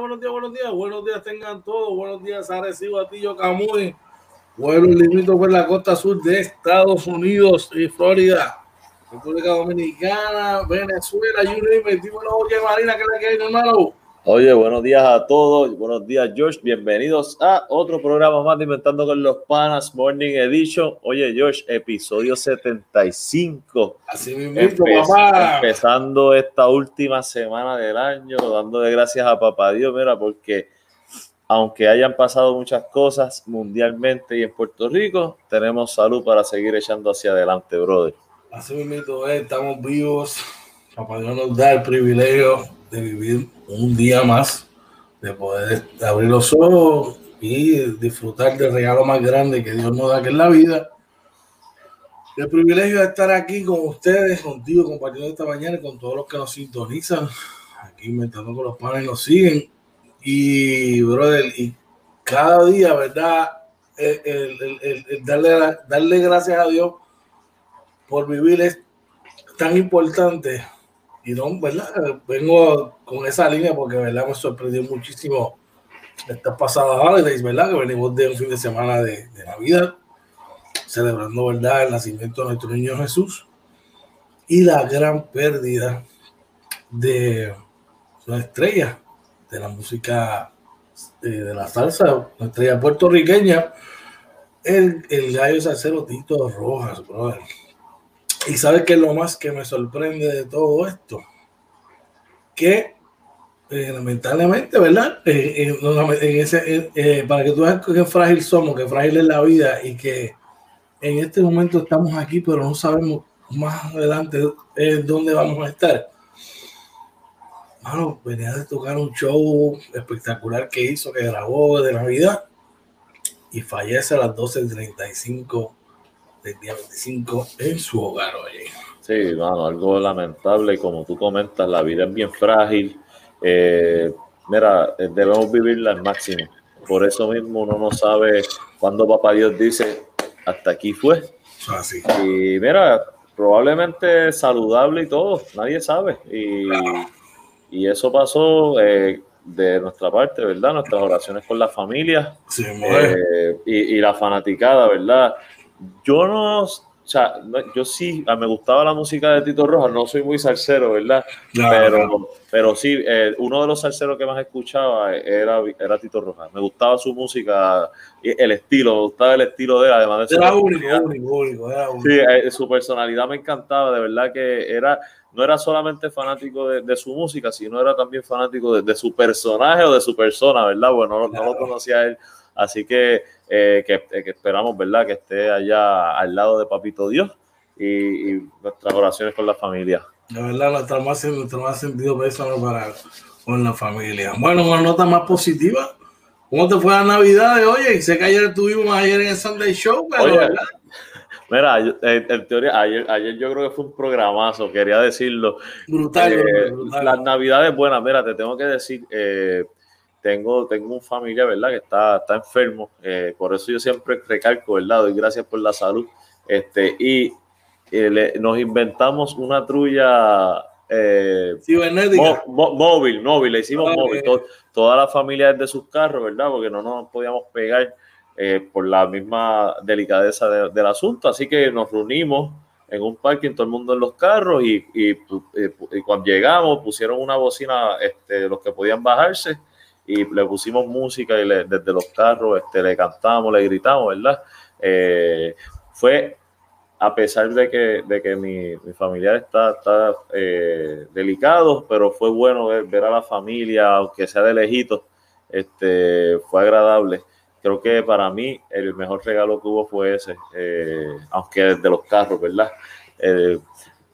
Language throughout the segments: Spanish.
Buenos días, buenos días, buenos días, tengan todos, buenos días Arecibo, Atillo, Camuy, vuelo limito por la costa sur de Estados Unidos y Florida, República Dominicana, Venezuela, you name it, dímelo, oye Marina, ¿qué le queda, hermano? Oye, buenos días a todos, buenos días Josh, bienvenidos a otro programa más de Inventando con los Panas Morning Edition. Oye Josh, episodio 75. Así mismo, papá. Empezando esta última semana del año, dándole gracias a papá Dios, mira, porque aunque hayan pasado muchas cosas mundialmente y en Puerto Rico, tenemos salud para seguir echando hacia adelante, brother. Así mismo, eh, estamos vivos, papá Dios nos da el privilegio de vivir un día más, de poder abrir los ojos y disfrutar del regalo más grande que Dios nos da, que es la vida. El privilegio de estar aquí con ustedes, contigo, compartiendo esta mañana con todos los que nos sintonizan, aquí inventando con los panes nos siguen. Y, brother, y cada día, ¿verdad? El, darle, darle gracias a Dios por vivir es tan importante y no, ¿verdad? Vengo con esa línea porque, ¿verdad? Me sorprendió muchísimo estas pasadas holidays, ¿verdad? Que venimos de un fin de semana de, de Navidad, celebrando, ¿verdad? El nacimiento de nuestro niño Jesús y la gran pérdida de una estrella de la música de, eh, de la salsa, una estrella puertorriqueña, el, el gallo salsero Tito Rojas, brother y sabes que es lo más que me sorprende de todo esto, que eh, lamentablemente, ¿verdad? Eh, eh, para que tú veas qué frágil somos, qué frágil es la vida y que en este momento estamos aquí, pero no sabemos más adelante dónde vamos a estar. Bueno, venía de tocar un show espectacular que hizo, que grabó de Navidad y fallece a las 12.35 del día 25 en su hogar, oye. Sí, bueno, algo lamentable, como tú comentas, la vida es bien frágil. Eh, mira, eh, debemos vivirla al máximo. Por eso mismo uno no sabe cuándo Papá Dios dice, hasta aquí fue. Y mira, probablemente saludable y todo, nadie sabe. Y, y eso pasó eh, de nuestra parte, ¿verdad? Nuestras oraciones con la familia sí, y, y, la fanaticada, ¿verdad? Yo no, o sea, yo sí, me gustaba la música de Tito Rojas, no soy muy salsero, ¿verdad? pero, pero sí, eh, uno de los salseros que más escuchaba era, era Tito Rojas. Me gustaba su música, el estilo, me gustaba el estilo de él, además de su era único, único, único, era único. Sí, eh, su personalidad me encantaba, de verdad que era, no era solamente fanático de, de su música, sino era también fanático de, de, su personaje o de su persona, ¿verdad? Bueno, no, no lo conocía él Así que, eh, que, eh, que, esperamos, ¿verdad?, que esté allá al lado de Papito Dios y, y nuestras oraciones con la familia. De verdad, nuestro más, nuestro más sentido pésame para con la familia. Bueno, una nota más positiva. ¿Cómo te fue la Navidad de hoy? Sé que ayer estuvimos ayer en el Sunday Show, pero Oye, ¿verdad? Mira, en, en, teoría, ayer, ayer yo creo que fue un programazo, quería decirlo. Brutal, eh, brutal. Las Navidades buenas, mira, te tengo que decir, eh, tengo, tengo un familia, ¿verdad? Que está, está enfermo. Eh, por eso yo siempre recalco, ¿verdad? Doy gracias por la salud. Este, y eh, le, nos inventamos una trulla eh, móvil, móvil, le hicimos okay. móvil. Todo, toda la familia desde sus carros, ¿verdad? Porque no nos podíamos pegar eh, por la misma delicadeza de, del asunto. Así que nos reunimos en un parking, todo el mundo en los carros, y, y, y, y cuando llegamos pusieron una bocina, este, los que podían bajarse y le pusimos música y le, desde los carros este, le cantamos, le gritamos, ¿verdad? Eh, fue a pesar de que, de que mi, mi familiar está, está eh, delicado, pero fue bueno ver, a la familia, aunque sea de lejito, este, fue agradable. Creo que para mí el mejor regalo que hubo fue ese, eh, aunque desde los carros, ¿verdad?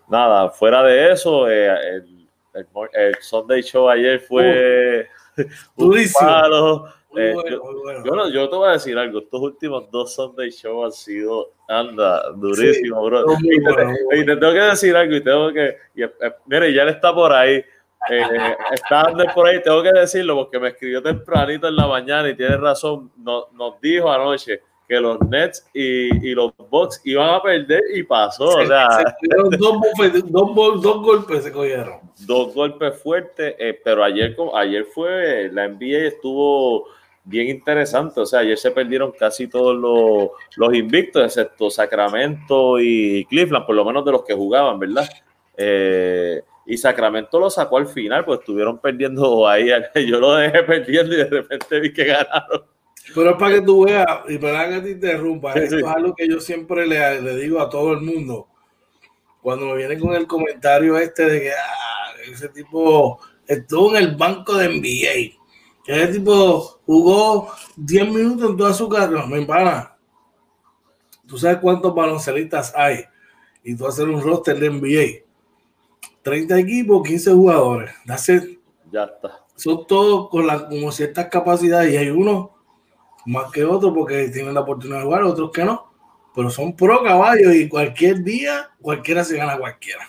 Nada, fuera de eso, el, el, el, Sunday Show ayer fue... Durísimo. Eh, bueno, yo, bueno. yo, no, yo, te voy a decir algo, estos últimos dos Sunday Show han sido, anda, durísimo, sí, bro. Y te, bueno, y te, tengo que decir algo y tengo que, y, eh, mire, ya él está por ahí, eh, está Ander por ahí, tengo que decirlo porque me escribió tempranito en la mañana y tiene razón, no, nos dijo anoche que los Nets y, y, los Bucks iban a perder y pasó. o sea, dos, dos, golpes se cogieron. Dos golpes fuertes, eh, pero ayer, ayer fue, la NBA estuvo bien interesante. O sea, ayer se perdieron casi todos los, los invictos, excepto Sacramento y Cleveland, por lo menos de los que jugaban, ¿verdad? Eh, y Sacramento lo sacó al final, pues estuvieron perdiendo ahí. Yo lo dejé perdiendo y de repente vi que ganaron. Pero es para que tú veas, y para que te interrumpa, esto es algo que yo siempre le, le, digo a todo el mundo. Cuando me vienen con el comentario este de que ah, ese tipo estuvo en el banco de NBA, ese tipo jugó 10 minutos en toda su carrera, me pana. Tú sabes cuántos baloncelistas hay y tú hacer un roster de NBA 30 equipos, 15 jugadores. Ya está. Son todos con la, como ciertas capacidades y hay unos más que otros porque tienen la oportunidad de jugar, otros que no. Pero son pro caballos y cualquier día, cualquiera se gana cualquiera.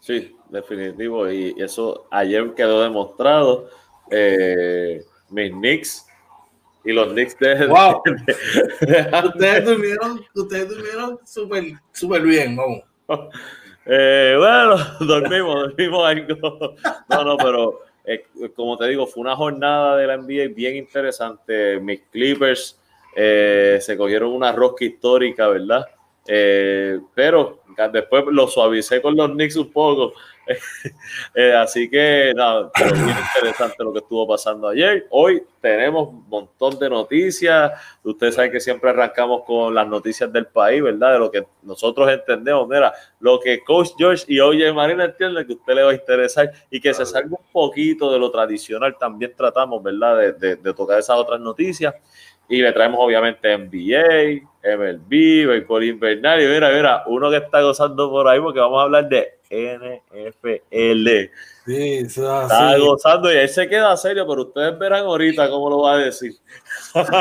Sí, definitivo. Y eso ayer quedó demostrado. Eh, mis Knicks y los Knicks de. Wow. ustedes durmieron, ustedes durmieron súper, súper bien, vamos. Eh, bueno, dormimos, dormimos algo. No, no, pero eh, como te digo, fue una jornada de la NBA bien interesante. Mis Clippers eh, se cogieron una rosca histórica, ¿verdad? pero después lo suavicé con los Knicks un poco. Eh, así que nada, pero bien interesante lo que estuvo pasando ayer. Hoy tenemos un montón de noticias. Ustedes saben que siempre arrancamos con las noticias del país, ¿verdad? De lo que nosotros entendemos. Mira, lo que Coach George y Oye Marina entienden que a usted le va a interesar y que se salga un poquito de lo tradicional. También tratamos, ¿verdad? De, de tocar esas otras noticias. Y le traemos obviamente NBA, MLB, béisbol invernal. Y mira, mira, uno que está gozando por ahí porque vamos a hablar de NFL. Sí, Está gozando y él se queda serio, pero ustedes verán ahorita cómo lo va a decir. bueno,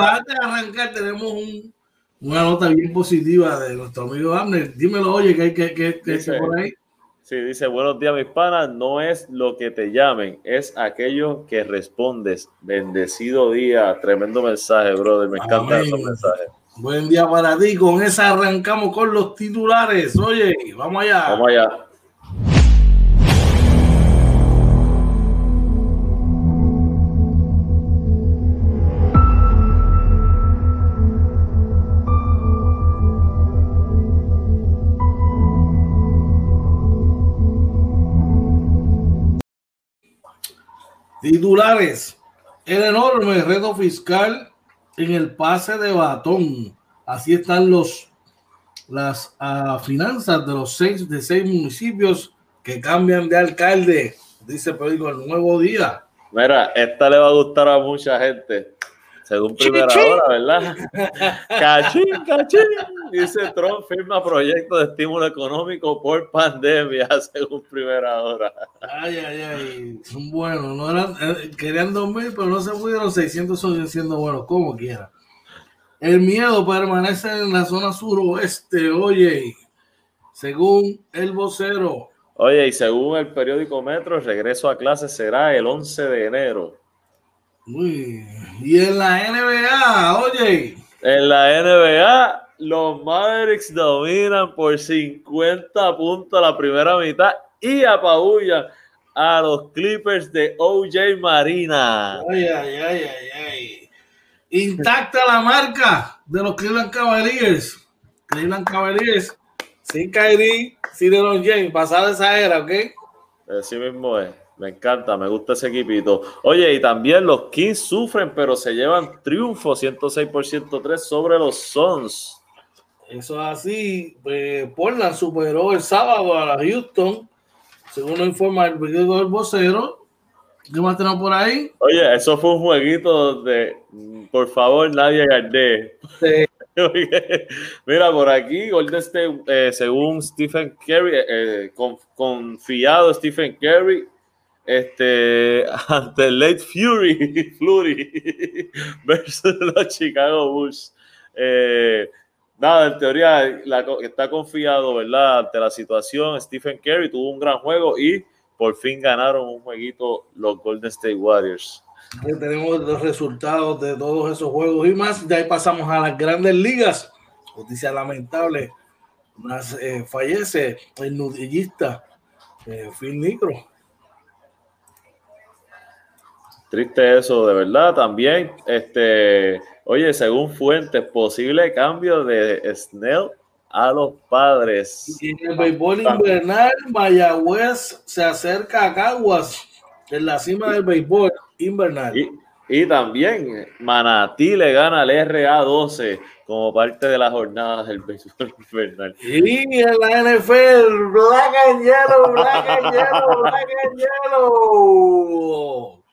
antes de arrancar tenemos una nota bien positiva de nuestro amigo Abner. Dímelo, oye, que hay que, que, que por ahí. Sí, dice, buenos días, mis panas. No es lo que te llamen, es aquello que respondes. Bendecido día. Tremendo mensaje, brother. Me encanta esos mensajes. Buen día para ti. Con esa arrancamos con los titulares. Oye, vamos allá. Vamos allá. Titulares. El enorme reto fiscal en el pase de batón. Así están los las uh, finanzas de los seis de seis municipios que cambian de alcalde. Dice Pedro el nuevo día. Mira, esta le va a gustar a mucha gente según primera hora, ¿verdad? cachín, cachín. Dice Trump firma proyecto de estímulo económico por pandemia, según primera hora. Ay, ay, ay. Son buenos. No eran, eh, querían 2.000, pero no se pudieron. 600 son siendo buenos, como quiera. El miedo permanece en la zona suroeste, oye, según el vocero. Oye, y según el periódico Metro, el regreso a clases será el 11 de enero. Uy, y en la NBA, oye. En la NBA, los Mavericks dominan por 50 puntos la primera mitad y apabullan a los Clippers de OJ Marina. Ay, ay, ay, ay, ay. Intacta la marca de los Cleveland Cavaliers. Cleveland Cavaliers, sin Kyrie, sin LeBron James, pasada esa era, ¿ok? Así mismo es. Me encanta, me gusta ese equipito. Oye, y también los Kings sufren, pero se llevan triunfo 106 por 103 sobre los Suns. Eso es así. Pues Portland superó el sábado a la Houston, según lo informa el periódico del vocero. ¿Qué más tenemos por ahí? Oye, eso fue un jueguito donde, por favor, nadie gane. Mira, por aquí, Golden State, eh, según Stephen Curry, eh, eh, confiado Stephen Curry, este, ante el Late Fury, Flurry versus los Chicago Bulls. Eh, nada, en teoría está confiado, ¿verdad? Ante la situación, Stephen Curry tuvo un gran juego y por fin ganaron un jueguito los Golden State Warriors. tenemos los resultados de todos esos juegos y más. De ahí pasamos a las grandes ligas. Noticia lamentable. Eh, fallece el nudillista eh, Phil Nicro. Triste eso, de verdad. También, este, oye, según fuentes, posible cambio de Snell a los padres. Y en el béisbol invernal, Mayagüez se acerca a Caguas en la cima del béisbol invernal. Y, también Manatí le gana al RA12 como parte de las jornadas del béisbol invernal. Y en la NFL, Black and Yellow, Black and Yellow, Black and Yellow.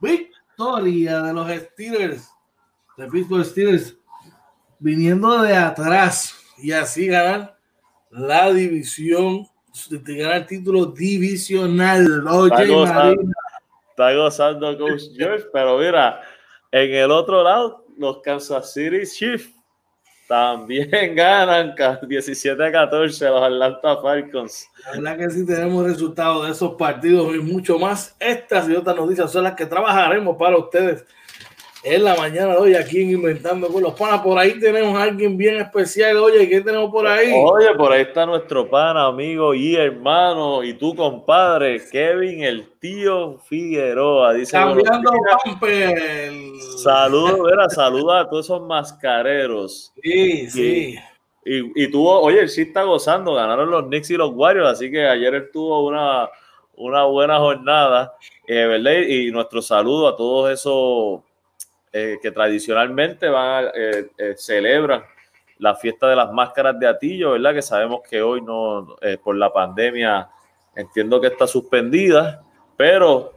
Victoria de los Steelers, de Pittsburgh Steelers, viniendo de atrás y así ganar la división, ganar el título divisional. Está gozando, Coach George, pero mira, en el otro lado, los Kansas City Chiefs también ganan 17 a 14 los Atlanta Falcons. La verdad que sí tenemos resultados de esos partidos y mucho más. Estas y otras noticias son las que trabajaremos para ustedes en la mañana de hoy aquí en Inventando con los Panas. Por ahí tenemos a alguien bien especial. Oye, ¿qué tenemos por ahí? Oye, por ahí está nuestro pana, amigo y hermano, y tu compadre, Kevin, el tío Figueroa. Dice, Cambiando bumper. Saludos, era, saluda a todos esos mascareros. Sí, sí. Y, y, tuvo, oye, él sí está gozando, ganaron los Knicks y los Warriors, así que ayer él tuvo una, una buena jornada, eh, ¿verdad? Y nuestro saludo a todos esos eh, que tradicionalmente van eh, eh, celebran la fiesta de las máscaras de Atillo, ¿verdad? Que sabemos que hoy no, por la pandemia, entiendo que está suspendida, pero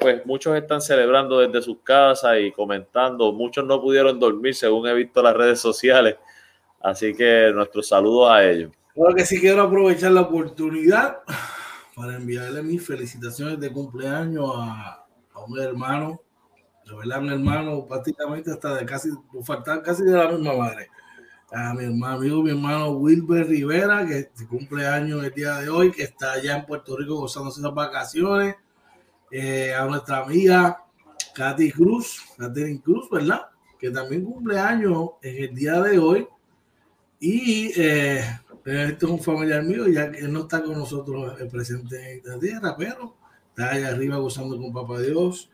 pues muchos están celebrando desde sus casas y comentando, muchos no pudieron dormir según he visto las redes sociales, así que nuestros saludos a ellos. Ahora que sí quiero aprovechar la oportunidad para enviarle mis felicitaciones de cumpleaños a, a un hermano verdad, mi hermano, prácticamente hasta de casi, faltar casi de la misma madre. A mi hermano, amigo, mi hermano Wilber Rivera, que cumple años el día de hoy, que está allá en Puerto Rico gozándose las vacaciones. Eh, a nuestra amiga Katy Cruz, Catherine Cruz, ¿verdad? Que también cumple años en el día de hoy. Y eh, este es un familiar mío, ya que no está con nosotros presente en la tierra, pero está allá arriba gozando con Papá Dios.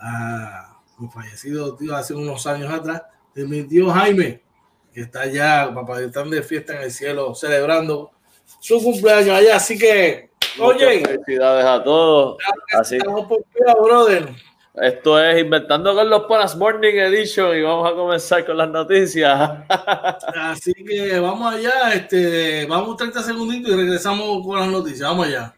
A mi fallecido tío hace unos años atrás, de mi tío Jaime, que está allá, papá, están de fiesta en el cielo celebrando su cumpleaños allá. Así que, oye, felicidades a todos. Así. Estamos por brother. Esto es Inventando con los Panas Morning Edition y vamos a comenzar con las noticias. Así que vamos allá, este, vamos 30 segunditos y regresamos con las noticias. Vamos allá.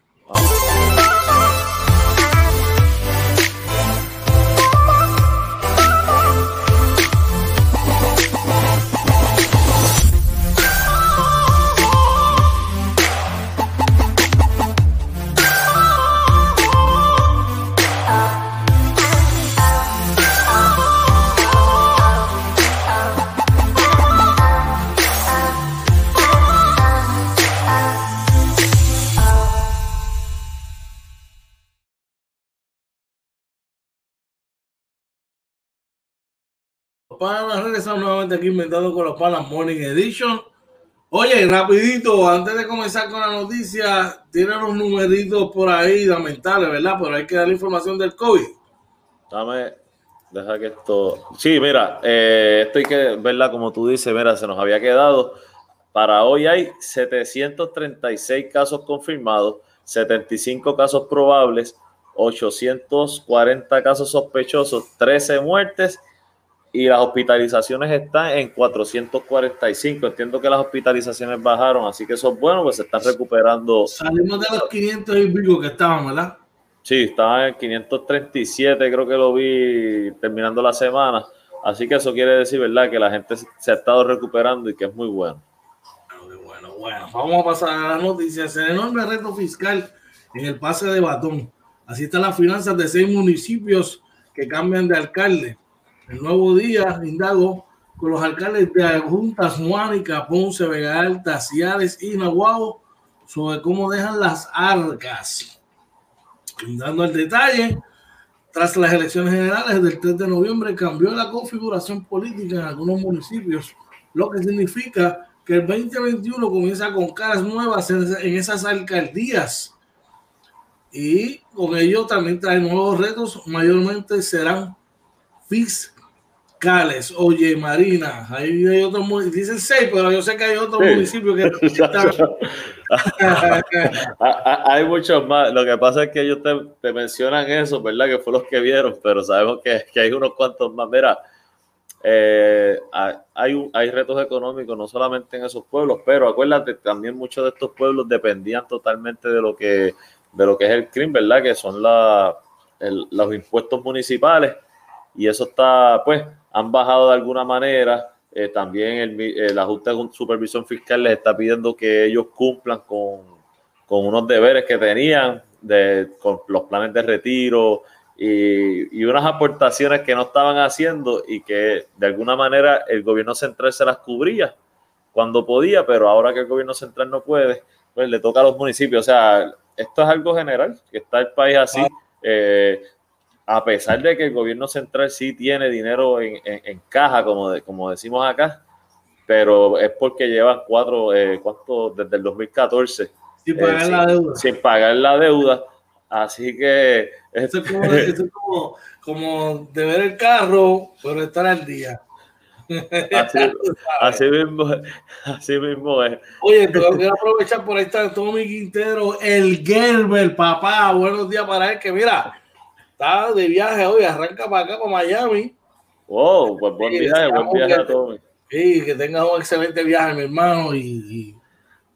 Panas, regresamos nuevamente aquí inventado con los panas Morning Edition. Oye, rapidito, antes de comenzar con la noticia, tiene los numeritos por ahí lamentables, ¿verdad? Pero hay que dar información del COVID. Dame, deja que esto... Sí, mira, eh, esto hay que verla como tú dices, mira, se nos había quedado. Para hoy hay 736 casos confirmados, 75 casos probables, 840 casos sospechosos, 13 muertes y las hospitalizaciones están en 445. Entiendo que las hospitalizaciones bajaron, así que eso es bueno, pues se están recuperando. Salimos de los 500 y pico que estaban, ¿verdad? Sí, estaban en 537, creo que lo vi terminando la semana. Así que eso quiere decir, ¿verdad? Que la gente se ha estado recuperando y que es muy bueno. Bueno, bueno, vamos a pasar a las noticias. El enorme reto fiscal en el pase de batón. Así están las finanzas de seis municipios que cambian de alcalde. El nuevo día, indago con los alcaldes de Juntas, Juanica, Ponce, Vega Alta, Ciales y Nahuatl sobre cómo dejan las arcas. Dando el detalle, tras las elecciones generales del 3 de noviembre, cambió la configuración política en algunos municipios, lo que significa que el 2021 comienza con caras nuevas en, esas alcaldías. Y con ello también trae nuevos retos, mayormente serán fiscales. Oye, Marina, ahí hay otros dicen seis, pero yo sé que hay otros municipios que hay muchos más. Lo que pasa es que ellos te, mencionan eso, ¿verdad? Que fue los que vieron, pero sabemos que, que hay unos cuantos más. Mira, eh, hay, hay retos económicos no solamente en esos pueblos, pero acuérdate, también muchos de estos pueblos dependían totalmente de lo que, de lo que es el crimen, ¿verdad? Que son la, los impuestos municipales y eso está, pues, han bajado de alguna manera. Eh, también el, el ajuste de supervisión fiscal les está pidiendo que ellos cumplan con, con unos deberes que tenían, de, con los planes de retiro, y, unas aportaciones que no estaban haciendo y que de alguna manera el gobierno central se las cubría cuando podía, pero ahora que el gobierno central no puede, pues le toca a los municipios. O sea, esto es algo general, que está el país así, eh, a pesar de que el gobierno central sí tiene dinero en, caja, como, como decimos acá, pero es porque llevan cuatro, eh, ¿cuánto? Desde el 2014. Sin pagar eh, la deuda. Sin pagar la deuda. Así que esto es como, esto es como, como de ver el carro, pero estar al día. Así, mismo, así mismo es. Oye, tengo que aprovechar por ahí está Tommy Quintero, el Gerber, papá. Buenos días para él, que mira, está de viaje hoy, arranca para acá, para Miami. Wow, pues buen viaje, buen viaje a Tommy. Sí, que tengas un excelente viaje, mi hermano, y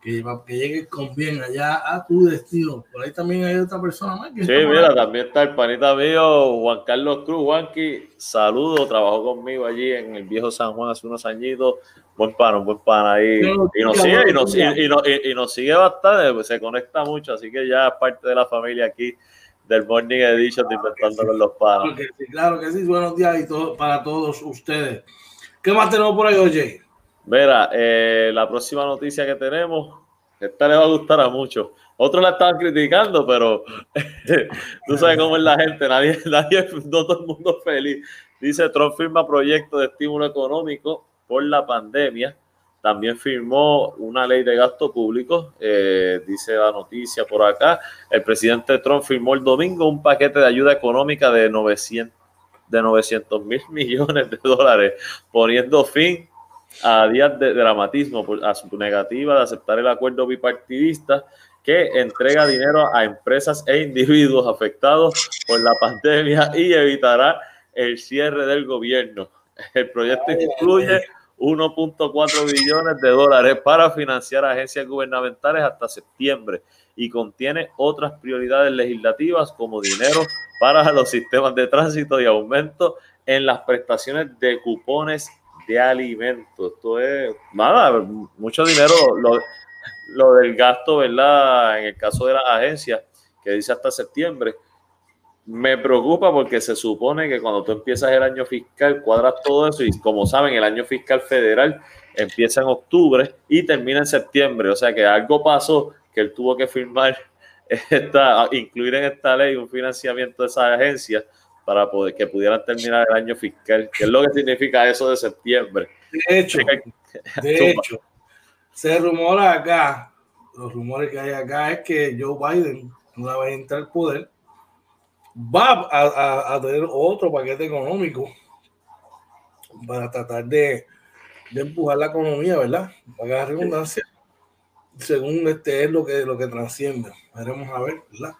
que, que llegues con bien allá a tu destino. Por ahí también hay otra persona más. sí, mira, también está el panita mío, Juan Carlos Cruz. Juanqui, saludo, trabajó conmigo allí en el viejo San Juan hace unos añitos. Buen pan, buen pan ahí. y nos sigue, y nos, y, nos sigue bastante, pues, se conecta mucho, así que ya es parte de la familia aquí del Morning Edition de Inventando con los Panos. Claro que sí, buenos días y todo, para todos ustedes. ¿Qué más tenemos por ahí, oye? Mira, eh, la próxima noticia que tenemos, esta le va a gustar a muchos. Otros la estaban criticando, pero tú sabes cómo es la gente, nadie, nadie, no todo el mundo feliz. Dice Trump firma proyecto de estímulo económico por la pandemia. También firmó una ley de gasto público, eh, dice la noticia por acá. El presidente Trump firmó el domingo un paquete de ayuda económica de 900 de 900 mil millones de dólares, poniendo fin a días de dramatismo a su negativa de aceptar el acuerdo bipartidista que entrega dinero a empresas e individuos afectados por la pandemia y evitará el cierre del gobierno. El proyecto incluye 1.4 billones de dólares para financiar agencias gubernamentales hasta septiembre y contiene otras prioridades legislativas como dinero para los sistemas de tránsito y aumento en las prestaciones de cupones de alimentos. Esto es, nada, mucho dinero. Lo, lo, del gasto, ¿verdad? En el caso de las agencias, que dice hasta septiembre, me preocupa porque se supone que cuando tú empiezas el año fiscal, cuadras todo eso y como saben, el año fiscal federal empieza en octubre y termina en septiembre. O sea que algo pasó que él tuvo que firmar, esta, incluir en esta ley un financiamiento de esas agencias para poder que pudieran terminar el año fiscal, que es lo que significa eso de septiembre. De hecho, de hecho, se rumora acá, los rumores que hay acá es que Joe Biden, una vez entra al poder, va a, tener otro paquete económico para tratar de, de empujar la economía, ¿verdad? Para la redundancia, según este es lo que, lo que transciende. Veremos a ver, ¿verdad?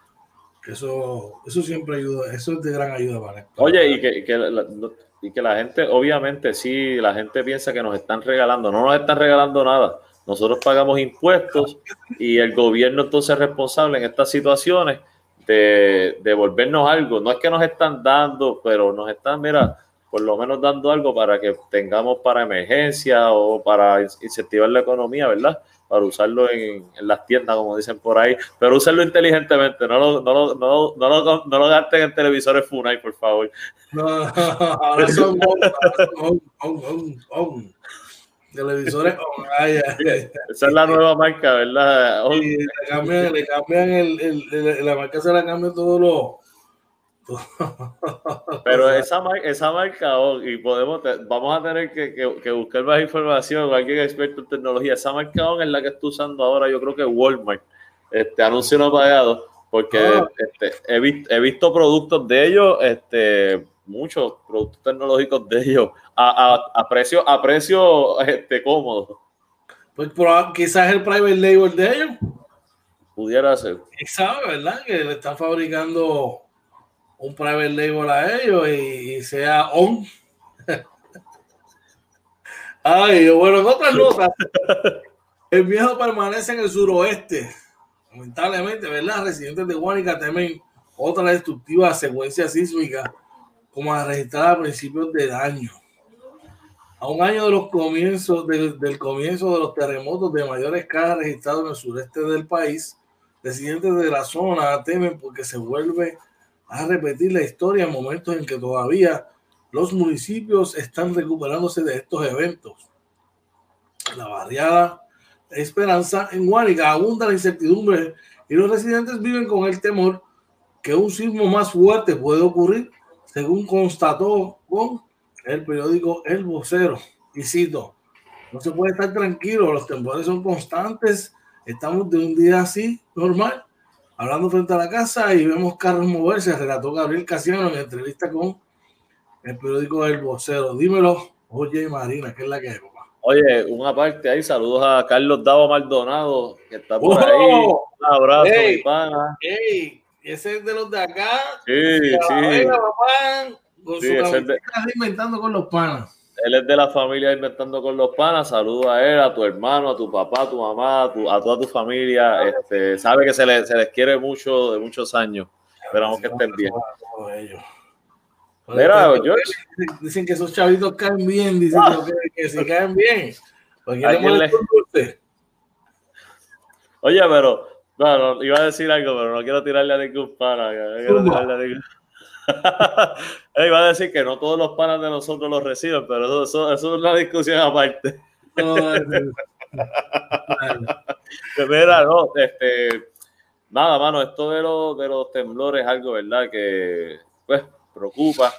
Eso, eso siempre ayuda, eso es de gran ayuda para Oye, y que, que la, y que la gente, obviamente, sí, la gente piensa que nos están regalando, no nos están regalando nada. Nosotros pagamos impuestos y el gobierno entonces es responsable en estas situaciones de devolvernos algo. No es que nos están dando, pero nos están, mira, por lo menos dando algo para que tengamos para emergencia o para incentivar la economía, ¿verdad? para usarlo en, las tiendas, como dicen por ahí, pero usarlo inteligentemente, no lo, no lo, no no lo, no lo gasten en televisores Funai, por favor. No, ahora son televisores Esa es la nueva marca, ¿verdad? le cambian, le cambian el, el, la marca se la cambia todos los Pero esa, esa marca, oh, y podemos, vamos a tener que, que, buscar más información, alguien experto en tecnología. Esa marca oh, es la que estoy usando ahora, yo creo que Walmart. Este anuncio no pagado, porque ah. este, he, visto, he visto productos de ellos, este, muchos productos tecnológicos de ellos, a, a, a precio, a precio este, cómodo. Pues quizás el private label de ellos. Pudiera ser. Sabe, ¿verdad? Que le están fabricando un private label a ellos y, sea on. Ay, bueno, en otras notas, el viejo permanece en el suroeste. Lamentablemente, ¿verdad? Residentes de Guanica temen otra destructiva secuencia sísmica como la registrada a principios de año. A un año de los comienzos del comienzo de los terremotos de mayor escala registrados en el sureste del país, residentes de la zona temen porque se vuelve a repetir la historia en momentos en que todavía los municipios están recuperándose de estos eventos. La barriada Esperanza en Guánica abunda la incertidumbre y los residentes viven con el temor que un sismo más fuerte puede ocurrir, según constató con el periódico El Vocero. Y cito, no se puede estar tranquilo, los temblores son constantes, estamos de un día así, normal, hablando frente a la casa y vemos carros moverse, relató Gabriel Casiano en entrevista con el periódico El Vocero. Dímelo, oye Marina, ¿qué es la que hay, papá? Oye, una parte ahí, saludos a Carlos Davo Maldonado, que está por ahí. Un abrazo, mi pana. Ey, ese es de los de acá. Sí, sí. papá, con sí, su de... inventando con los panas. Él es de la familia Inventando con los Panas. Saludos a él, a tu hermano, a tu papá, a tu mamá, a, toda tu familia. Este, sabe que se, se, les quiere mucho de muchos años. Esperamos que estén bien. Mira, Dicen que esos chavitos caen bien, dicen que, se caen bien. Oye, pero, no, iba a decir algo, pero no quiero tirarle a ningún pana. Iba a decir que no todos los panas de nosotros los reciben, pero eso, es una discusión aparte. Mira, no, este, nada, mano, esto de, de los temblores es algo, ¿verdad? Que, pues, preocupa.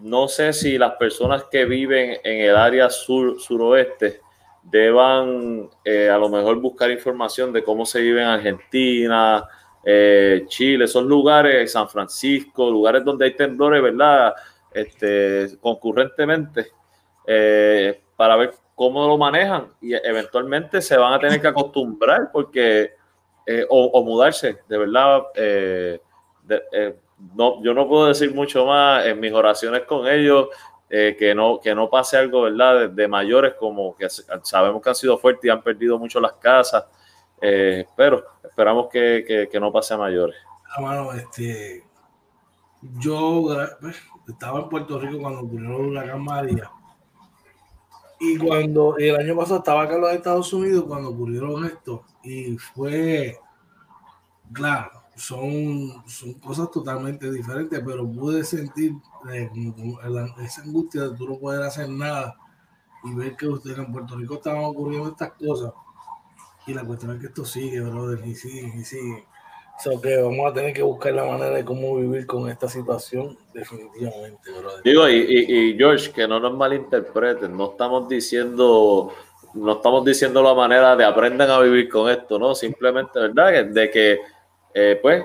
No sé si las personas que viven en el área sur, suroeste deban eh, a lo mejor buscar información de cómo se vive en Argentina, eh, Chile, son lugares, San Francisco, lugares donde hay temblores, ¿verdad? Este, concurrentemente, eh, para ver cómo lo manejan y eventualmente se van a tener que acostumbrar porque, o, mudarse, de verdad. no, yo no puedo decir mucho más en mis oraciones con ellos. Que, no, que no pase algo, ¿verdad? De, mayores como que sabemos que han sido fuertes y han perdido mucho las casas. Eh, pero esperamos que, no pase a mayores. Ah, este, yo pues, estaba en Puerto Rico cuando ocurrió el huracán María. Y cuando el año pasado estaba acá en los Estados Unidos cuando ocurrieron esto. Y fue, claro, son, son cosas totalmente diferentes, pero pude sentir eh, esa angustia de tú no poder hacer nada y ver que ustedes en Puerto Rico estaban ocurriendo estas cosas y la cuestión es que esto sigue, brother, y sigue, y sigue. So que vamos a tener que buscar la manera de cómo vivir con esta situación, definitivamente, brother. Digo, y, y, George, que no nos malinterpreten, no estamos diciendo, no estamos diciendo la manera de aprendan a vivir con esto, ¿no? Simplemente, ¿verdad? De que, eh, pues,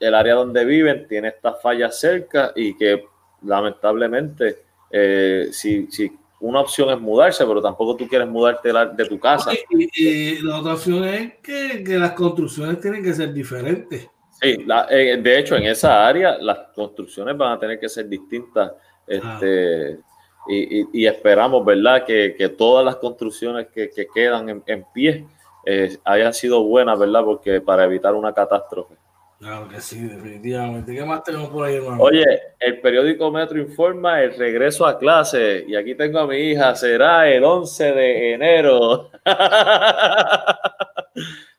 el área donde viven tiene estas fallas cerca y que lamentablemente, eh, si, si una opción es mudarse, pero tampoco tú quieres mudarte de tu casa. Y, la otra opción es que, las construcciones tienen que ser diferentes. Sí, eh, de hecho, en esa área las construcciones van a tener que ser distintas. Este, y, esperamos, ¿verdad?, que, todas las construcciones que, quedan en, pie eh, hayan sido buenas, ¿verdad?, porque para evitar una catástrofe. Claro que sí, definitivamente. ¿Qué más tenemos por ahí, hermano? Oye, el periódico Metro informa el regreso a clase. Y aquí tengo a mi hija, será el 11 de enero.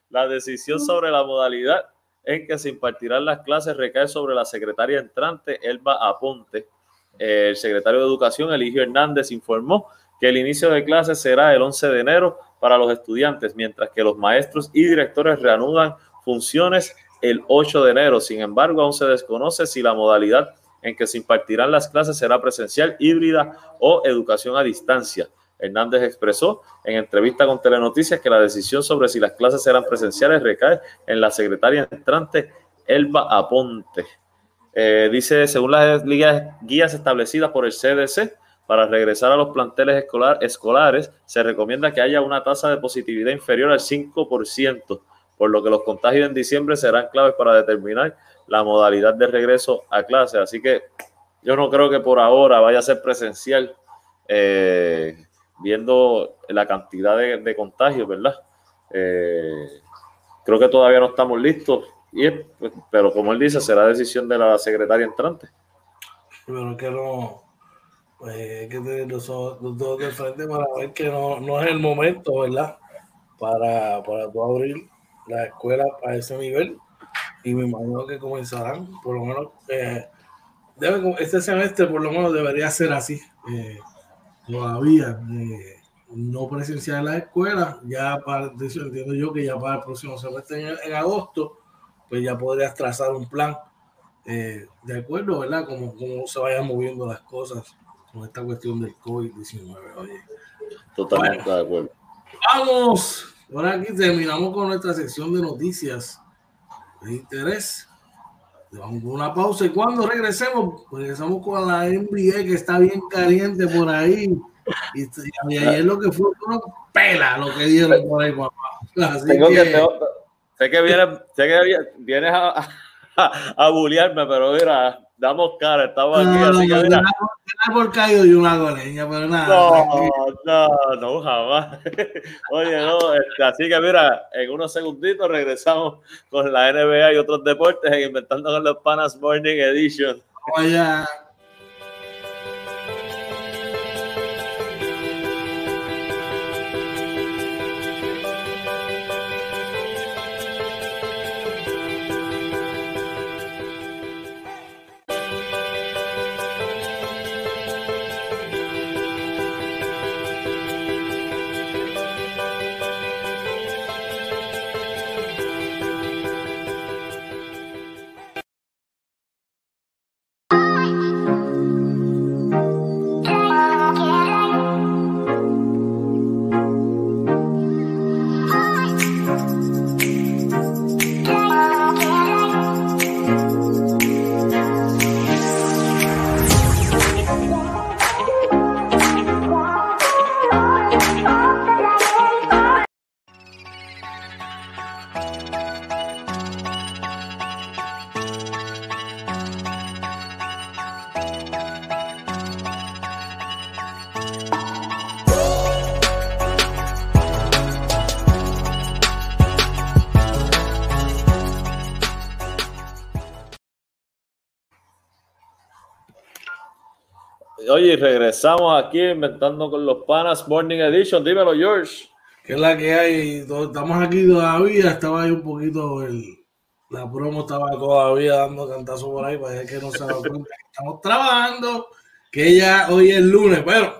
la decisión sobre la modalidad en que se impartirán las clases recae sobre la secretaria entrante, Elba Aponte. El secretario de Educación, Eligio Hernández, informó que el inicio de clases será el 11 de enero para los estudiantes, mientras que los maestros y directores reanudan funciones el 8 de enero. Sin embargo, aún se desconoce si la modalidad en que se impartirán las clases será presencial, híbrida o educación a distancia. Hernández expresó en entrevista con Telenoticias que la decisión sobre si las clases serán presenciales recae en la secretaria entrante Elba Aponte. Eh, dice, según las guías establecidas por el CDC, para regresar a los planteles escolares, se recomienda que haya una tasa de positividad inferior al 5%, por lo que los contagios en diciembre serán claves para determinar la modalidad de regreso a clase. Así que yo no creo que por ahora vaya a ser presencial, eh, viendo la cantidad de, contagios, ¿verdad? Eh, creo que todavía no estamos listos, y pero como él dice, será decisión de la secretaria entrante. Pero que no, pues hay que tener los, dos de frente para ver que no, no, es el momento, ¿verdad? Para, para tú abrir la escuela a ese nivel y me imagino que comenzarán, por lo menos, eh, este semestre por lo menos debería ser así, eh, todavía, eh, no presenciar la escuela, ya para, entiendo yo que ya para el próximo semestre en, agosto, pues ya podrías trazar un plan de acuerdo, ¿verdad? Como, como se vayan moviendo las cosas con esta cuestión del COVID-19, oye. Totalmente de acuerdo. Vamos, ahora aquí terminamos con nuestra sección de noticias interés. Vamos a una pausa y cuando regresemos, regresamos con la NBA que está bien caliente por ahí. Y, ayer lo que fue una pela lo que dieron por ahí, papá. Tengo que, sé que vienes, sé que vienes a, a, a bullearme, pero mira, damos cara, estamos aquí. No, así no, que mira. caído y pero nada. No, no, no, jamás. Oye, no, este, así que mira, en unos segunditos regresamos con la NBA y otros deportes en Inventando con los Panas Morning Edition. Oye. Regresamos aquí inventando con los panas Morning Edition. Dímelo, George. ¿Qué es la que hay? Estamos aquí todavía. Estaba ahí un poquito el, la promo estaba todavía dando cantazo por ahí para que no se da cuenta estamos trabajando, que ya hoy es lunes. Bueno,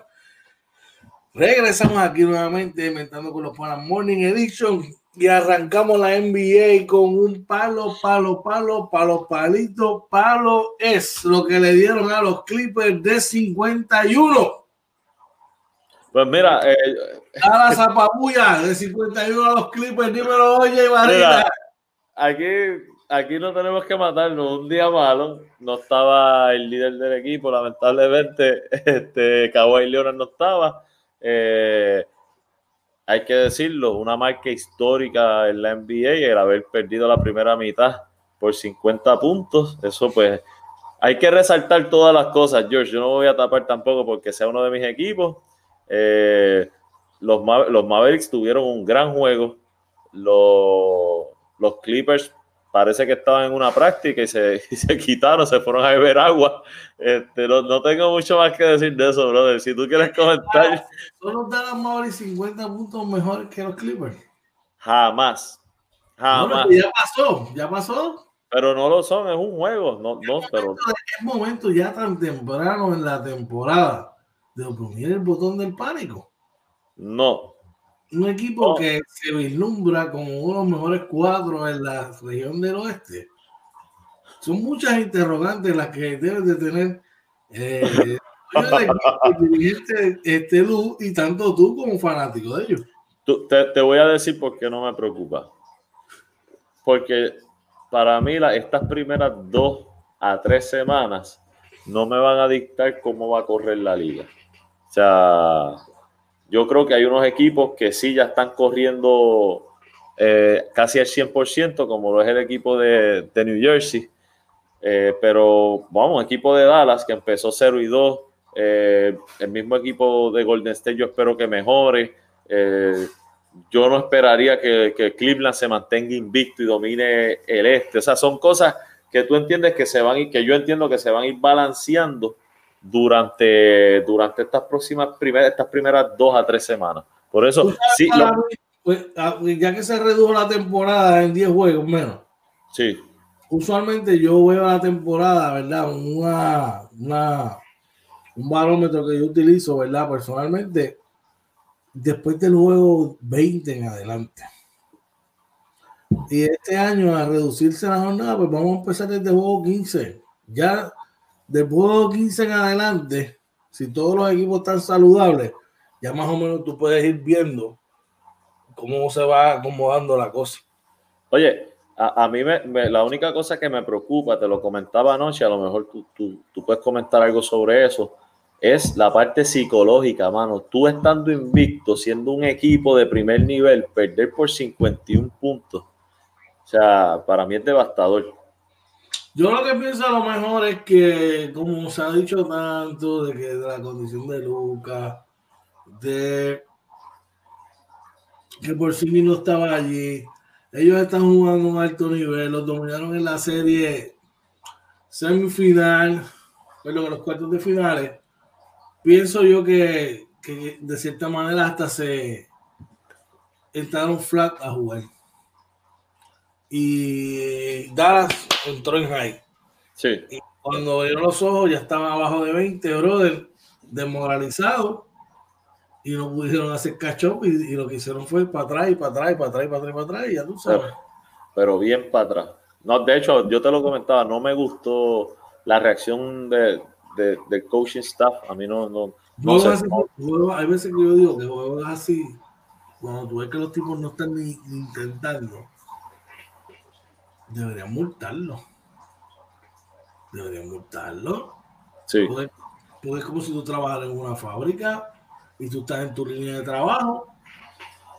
regresamos aquí nuevamente inventando con los panas Morning Edition y arrancamos la NBA con un palo, palo, palo, palo, palito, palo es lo que le dieron a los Clippers de 51. Pues mira, eh, a la zapabulla de 51 a los Clippers, dímelo, oye, Marina. Aquí, aquí no tenemos que matarnos. Un día malo, no estaba el líder del equipo, lamentablemente, este Kawhi Leonard no estaba. Eh, hay que decirlo, una marca histórica en la NBA, el haber perdido la primera mitad por 50 puntos, eso pues hay que resaltar todas las cosas, George, yo no voy a tapar tampoco porque sea uno de mis equipos. Eh, los, Mavericks tuvieron un gran juego, los Clippers parece que estaban en una práctica y se, se quitaron, se fueron a beber agua. Este, no, tengo mucho más que decir de eso, brother. Si tú quieres comentar. ¿Son los Dallas Mavericks 50 puntos mejores que los Clippers? Jamás. Jamás. ya pasó, ya pasó. Pero no lo son, es un juego. No, no, pero... Es momento ya tan temprano en la temporada de oprimir el botón del pánico. No, un equipo que se vislumbra como uno de los mejores cuatro en la región del oeste. Son muchas interrogantes las que debes de tener eh, el dirigente este Lu y tanto tú como fanático de ellos. te, te, voy a decir por qué no me preocupa. Porque para mí la, estas primeras dos a tres semanas no me van a dictar cómo va a correr la liga. O sea, yo creo que hay unos equipos que sí ya están corriendo eh, casi al 100%, como lo es el equipo de, New Jersey. Eh, pero vamos, equipo de Dallas que empezó 0 y 2, eh, el mismo equipo de Golden State yo espero que mejore. yo no esperaría que, que, Cleveland se mantenga invicto y domine el este. O sea, son cosas que tú entiendes que se van y que yo entiendo que se van a ir balanceando durante, durante estas próximas primeras, estas primeras dos a tres semanas. Por eso, sí. Pues, ya que se redujo la temporada en 10 juegos menos. Sí. Usualmente yo veo la temporada, ¿verdad? Una, una, un barómetro que yo utilizo, ¿verdad? Personalmente, después del juego 20 en adelante. Y este año, a reducirse la jornada, pues vamos a empezar desde el juego 15. Ya Después de 15 en adelante, si todos los equipos están saludables, ya más o menos tú puedes ir viendo cómo se va acomodando la cosa. Oye, a, a mí me, la única cosa que me preocupa, te lo comentaba anoche, a lo mejor tú, tú, tú, puedes comentar algo sobre eso, es la parte psicológica, mano. Tú estando invicto, siendo un equipo de primer nivel, perder por 51 puntos. O sea, para mí es devastador. Yo lo que pienso a lo mejor es que, como se ha dicho tanto, de que de la condición de Lucas, de que por sí no estaba allí, ellos están jugando a un alto nivel, los dominaron en la serie semifinal, pero los cuartos de finales. Pienso yo que, que de cierta manera hasta se entraron flat a jugar y Dallas entró en high. Sí. Y cuando abrió los ojos ya estaba abajo de 20, brother, desmoralizado. Y no pudieron hacer catch y, y, lo que hicieron fue para atrás y para atrás y para atrás y para atrás y para atrás y ya tú sabes. Pero, pero, bien para atrás. No, de hecho, yo te lo comentaba, no me gustó la reacción de, de, del coaching staff. A mí no, no, no, sé, así, hay veces que yo digo que juegos así, cuando tú ves que los tipos no están ni intentando, deberían multarlo. Deberían multarlo. Sí. Porque, porque, es como si tú trabajas en una fábrica y tú estás en tu línea de trabajo.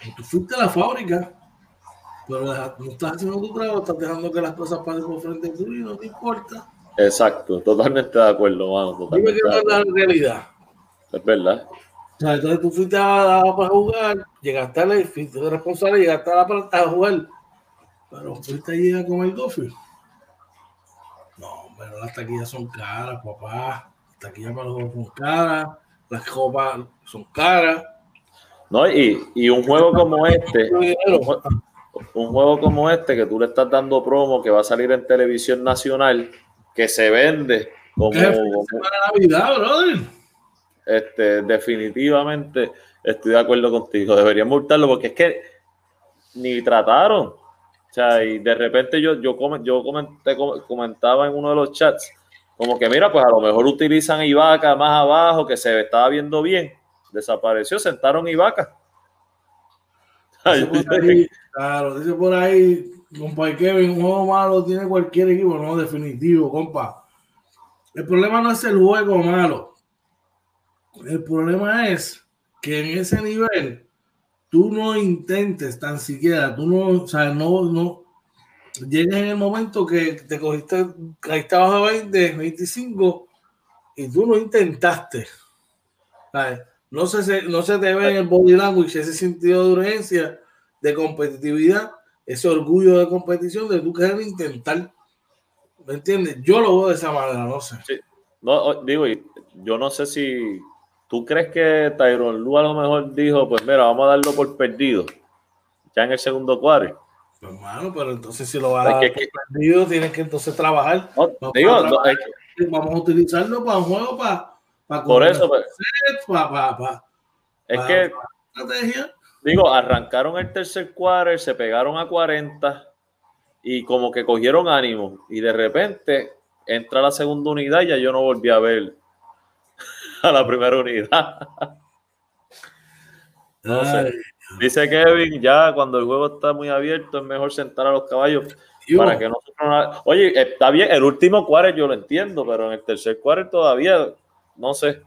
Y tú fuiste a la fábrica, pero no estás haciendo tu trabajo, estás dejando que las cosas pasen por frente ti y no te importa. Exacto, totalmente de acuerdo, mano. Totalmente Dime que no es la realidad. Es verdad. O sea, entonces tú fuiste a, a, para jugar, llegaste a la, fuiste responsable, llegaste a la a jugar pero ahorita llega con el Goffy. No, pero las taquillas son caras, papá. Las taquillas para los juegos son caras, las copas son caras. No, y, y un juego como este, un juego como este que tú le estás dando promo, que va a salir en televisión nacional, que se vende como, como Navidad, brother. Este, definitivamente estoy de acuerdo contigo. Deberían multarlo porque es que ni trataron. O sea, y de repente yo, yo, yo comenté, comentaba en uno de los chats, como que mira, pues a lo mejor utilizan Ibaka más abajo, que se estaba viendo bien. Desapareció, sentaron Ibaka. Dice por ahí, claro, dice por ahí, compa Kevin, un juego malo tiene cualquier equipo, no, definitivo, compa. El problema no es el juego malo. El problema es que en ese nivel tú no intentes tan siquiera, tú no, o sea, no, no, llegues en el momento que te cogiste, ahí estabas a 20, 25 y tú no intentaste. ¿sabes? No se, no se te ve en el body language ese sentido de urgencia, de competitividad, ese orgullo de competición de tú querer intentar. ¿Me entiendes? Yo lo veo de esa manera, no sé. No, digo, yo no sé si ¿Tú crees que Tyron Lu a lo mejor dijo, pues mira, vamos a darlo por perdido ya en el segundo cuadro? Pues hermano, pero entonces si lo va a dar por perdido, tienes que entonces trabajar. No, vamos, digo, a trabajar que... vamos a utilizarlo para un juego, para, para por eso, pues, para, para, para, es que estrategia. digo, arrancaron el tercer quarter, se pegaron a 40 y como que cogieron ánimo y de repente entra la segunda unidad y ya yo no volví a ver a la primera unidad. No sé. Dice Kevin, ya cuando el juego está muy abierto es mejor sentar a los caballos para que no Oye, está bien, el último quarter yo lo entiendo, pero en el tercer quarter todavía, no sé.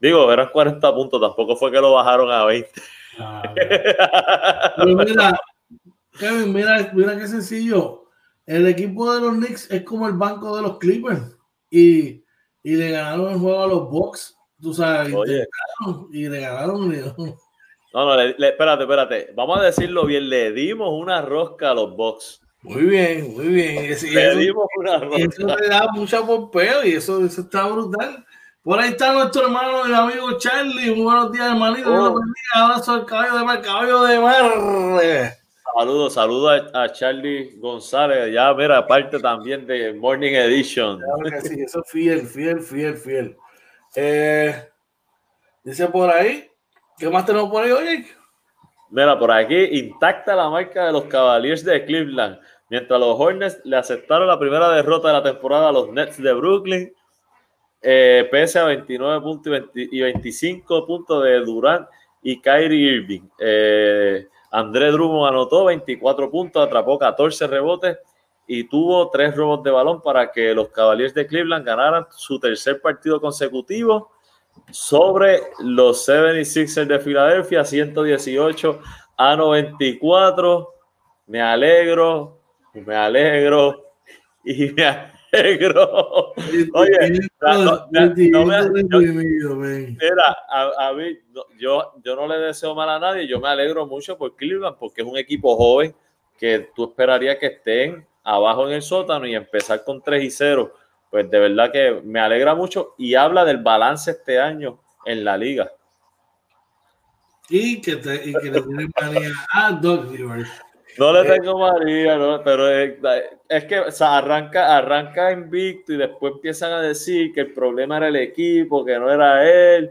Digo, eran 40 puntos, tampoco fue que lo bajaron a 20. Ah, pero mira, Kevin, mira, mira qué sencillo. El equipo de los Knicks es como el banco de los Clippers y, y le ganaron el juego a los Bucks, tú sabes, y le ganaron. No, no, espérate, espérate. Vamos a decirlo bien, le dimos una rosca a los Bucks. Muy bien, muy bien. Y, le dimos una rosca. eso le da mucha pompeo y eso, eso está brutal. Por ahí está nuestro hermano y amigo Charlie. Muy buenos días, hermanito. Oh. Ahora soy el caballo de mar, caballo de mar. Saludos, saludos a, Charlie González. Ya, mira, aparte también de Morning Edition. sí, eso es fiel, fiel, fiel, fiel. Eh, dice por ahí, ¿qué más tenemos por ahí, oye? Mira, por aquí, intacta la marca de los Cavaliers de Cleveland. Mientras los Hornets le aceptaron la primera derrota de la temporada a los Nets de Brooklyn, eh, pese a 29 puntos y, 25 puntos de Durant y Kyrie Irving. Eh, André Drummond anotó 24 puntos, atrapó 14 rebotes y tuvo tres robos de balón para que los Cavaliers de Cleveland ganaran su tercer partido consecutivo sobre los 76ers de Filadelfia, 118 a 94. Me alegro, me alegro y me alegro. Oye, no, me, a, mí, yo, yo no le deseo mal a nadie, yo me alegro mucho por Cleveland porque es un equipo joven que tú esperarías que estén abajo en el sótano y empezar con 3 y 0 pues de verdad que me alegra mucho y habla del balance este año en la liga. Y que, te, y que le tiene manía a Doug Rivers. No le eh, tengo María, no, pero es, que o sea, arranca, arranca invicto y después empiezan a decir que el problema era el equipo, que no era él.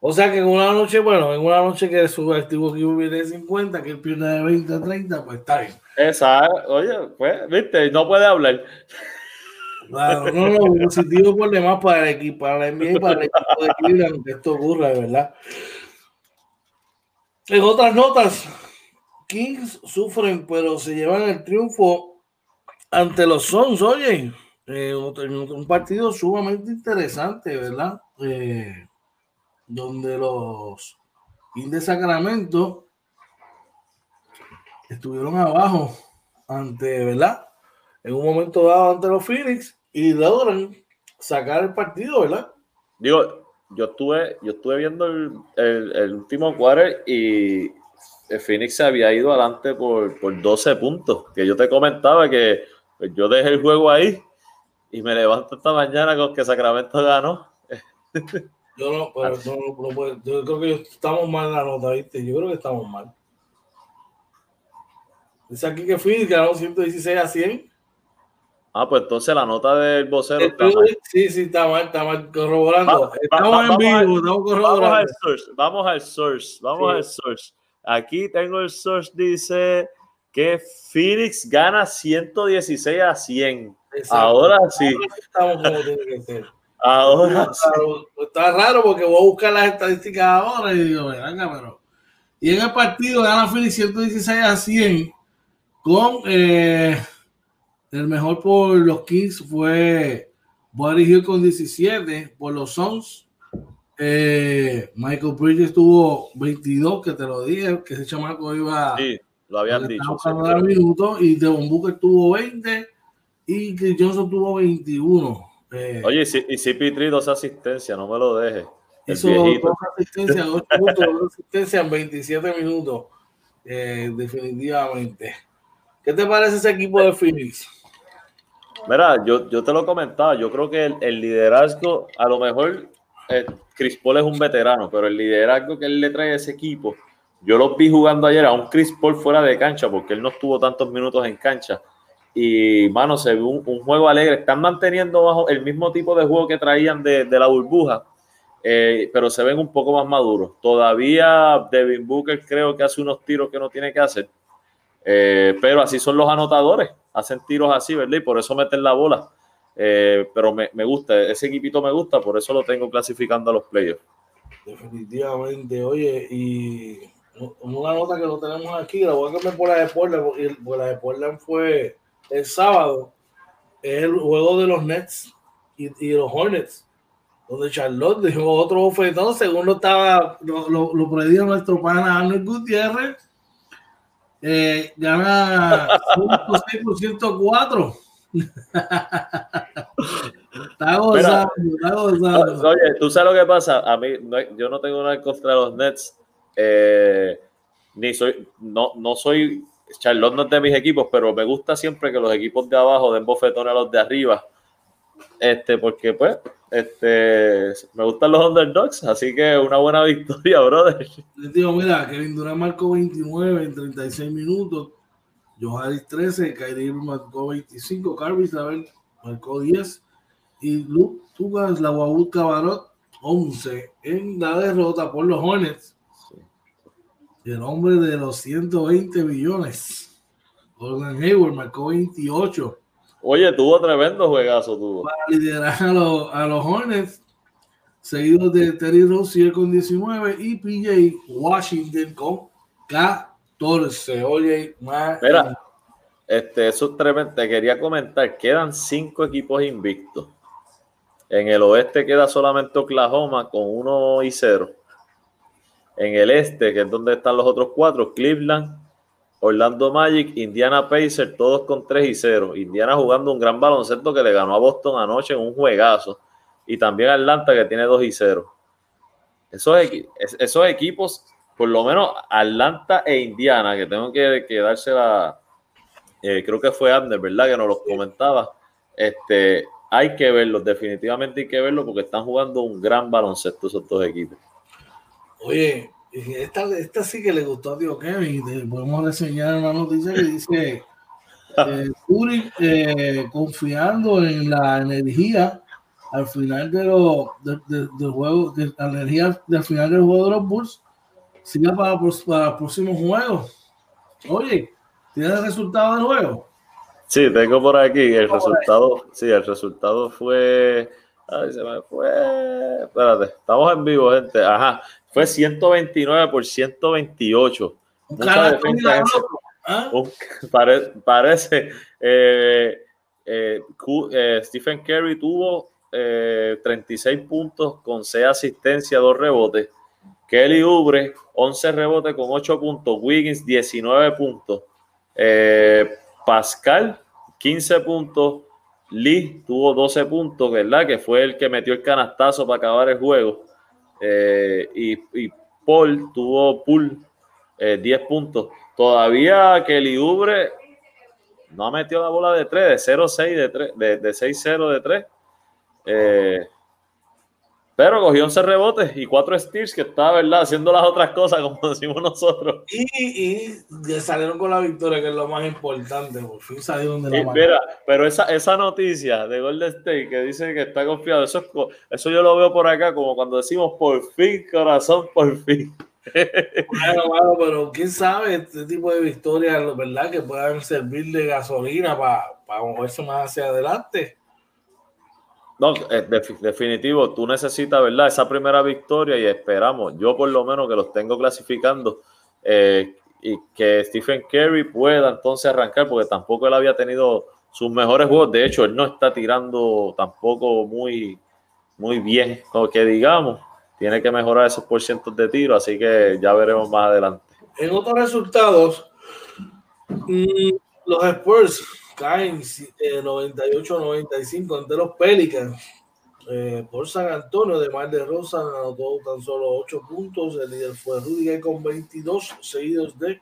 O sea que en una noche, bueno, en una noche que su activo equipo viene de 50, que él pierde de 20 a 30, pues está bien. Exacto, oye, pues, viste, no puede hablar. Claro, no, no, positivo por demás para el equipo, para la NBA y para el equipo de Cleveland, que esto ocurra, de verdad. En otras notas, Kings sufren, pero se llevan el triunfo ante los Suns, oye, eh, un partido sumamente interesante, ¿verdad? Eh, donde los Kings de Sacramento estuvieron abajo ante, ¿verdad? En un momento dado ante los Phoenix y logran sacar el partido, ¿verdad? Digo, yo estuve, yo estuve viendo el, último quarter y el Phoenix se había ido adelante por, por 12 puntos. Que yo te comentaba que pues, yo dejé el juego ahí y me levanto esta mañana con que Sacramento ganó. Yo no, pero no, no, yo creo que estamos mal en la nota, ¿viste? Yo creo que estamos mal. Dice aquí que Phoenix ganó 116 a 100. Ah, pues entonces la nota del vocero está mal. Sí, sí, está mal, está mal corroborando. Estamos en vivo, estamos corroborando. Vamos al source, vamos al source, vamos al source. Aquí tengo el source, dice que Phoenix gana 116 a 100. Ahora sí. Estamos como tiene que ser. Ahora sí. Está raro porque voy a buscar las estadísticas ahora y digo, venga, pero. Y en el partido gana Phoenix 116 a 100 con. Eh, el mejor por los Kings fue Buddy Hill con 17. Por los Suns, eh, Michael Bridges tuvo 22, que te lo dije, que ese chamaco iba. Sí, lo habían dicho. minutos, y Devon Booker tuvo 20 y Chris Johnson tuvo 21. Eh, Oye, y CP3 dos asistencias, no me lo dejes. Hizo dos asistencias, dos puntos, dos asistencias en 27 minutos. Eh, definitivamente. ¿Qué te parece ese equipo de Phoenix? Mira, yo, yo te lo comentaba, yo creo que el, liderazgo, a lo mejor eh, Chris Paul es un veterano, pero el liderazgo que él le trae a ese equipo, yo lo vi jugando ayer a un Chris Paul fuera de cancha, porque él no estuvo tantos minutos en cancha. Y, mano, se ve un, juego alegre. Están manteniendo bajo el mismo tipo de juego que traían de, la burbuja. eh, pero se ven un poco más maduros. Todavía Devin Booker creo que hace unos tiros que no tiene que hacer, eh, pero así son los anotadores, hacen tiros así, ¿verdad? Y por eso meten la bola. Eh, pero me, me, gusta, ese equipito me gusta, por eso lo tengo clasificando a los playoffs. Definitivamente, oye, y una nota que lo tenemos aquí, la voy a cambiar por la de Portland, porque la de Portland fue el sábado, es el juego de los Nets y, y los Hornets donde Charlotte dejó otro bofetón, según lo estaba, lo, lo, lo predijo nuestro pana Arnold Gutiérrez, eh, gana 106 por 104. está gozando, está gozando. Oye, tú sabes lo que pasa, a mí, no, yo no tengo nada contra los Nets, eh, ni soy, no, no soy, Charlotte no es de mis equipos, pero me gusta siempre que los equipos de abajo den bofetones a los de arriba, este, porque pues este, me gustan los underdogs, así que una buena victoria, brother. Les digo, mira, Kevin Durant marcó 29 en 36 minutos, Johannes 13, Kyrie marcó 25, Carby Isabel marcó 10 y Luke Tugas, la Guabut Cabarot 11 en la derrota por los Hornets. El hombre de los 120 millones, Gordon Hayward marcó 28. Oye, tuvo tremendo juegazo, tuvo. Para liderar a los, a los Hornets, seguidos de Terry Rozier con 19 y PJ Washington con 14. Oye, más. Mira, este, eso es tremendo. Te quería comentar, quedan cinco equipos invictos. En el oeste queda solamente Oklahoma con 1 y 0. En el este, que es donde están los otros cuatro, Cleveland, Orlando Magic, Indiana Pacers, todos con 3 y 0. Indiana jugando un gran baloncesto que le ganó a Boston anoche en un juegazo. Y también Atlanta que tiene 2 y 0. Esos, equipos, por lo menos Atlanta e Indiana, que tengo que, que dársela, eh, creo que fue Ander, ¿verdad? Que nos los comentaba. Este, hay que verlos, definitivamente hay que verlos porque están jugando un gran baloncesto esos dos equipos. Oye, esta, esta sí que le gustó a Tío Kevin. Podemos reseñar una noticia que dice eh, eh, confiando en la energía al final de lo, de, de, del juego, de la energía del final del juego de los Bulls, siga para, para los próximos juegos. Oye, ¿tienes el resultado del juego? Sí, tengo por aquí el resultado. Sí, el resultado fue. Ay, se me fue. Espérate, estamos en vivo, gente. Ajá, fue 129 por 128. Mucha defensa ¿Ah? pare, parece. Eh, eh, eh, Stephen Curry tuvo 36 puntos con 6 asistencias, 2 rebotes. Kelly Ubre, 11 rebotes con 8 puntos. Wiggins, 19 puntos. Pascal, 15 puntos. Lee tuvo 12 puntos, ¿verdad? Que fue el que metió el canastazo para acabar el juego. Eh, y, Paul tuvo Pool 10 eh, puntos. Todavía Kelly Ubre no ha metido la bola de 3, de 0-6 de 3, de, 6-0 de 3. Eh, pero cogió 11 rebotes y 4 steals que está, ¿verdad? Haciendo las otras cosas, como decimos nosotros. Y, y salieron con la victoria, que es lo más importante. Por fin salieron de la Mira, pero esa, esa noticia de Golden State que dice que está confiado, eso, eso yo lo veo por acá, como cuando decimos por fin, corazón, por fin. Bueno, bueno, pero quién sabe este tipo de victorias, ¿verdad? Que puedan servir de gasolina para, para moverse más hacia adelante. No, eh, definitivo, tú necesitas, ¿verdad? Esa primera victoria y esperamos, yo por lo menos que los tengo clasificando eh, y que Stephen Curry pueda entonces arrancar, porque tampoco él había tenido sus mejores juegos. De hecho, él no está tirando tampoco muy, muy bien, como que digamos, tiene que mejorar esos porcientos de tiro, así que ya veremos más adelante. En otros resultados, mm, los Spurs caen 98-95 ante los Pelicans. Eh, por San Antonio de Mar de Rosa anotó tan solo 8 puntos. El líder fue Rudiger con 22, seguidos de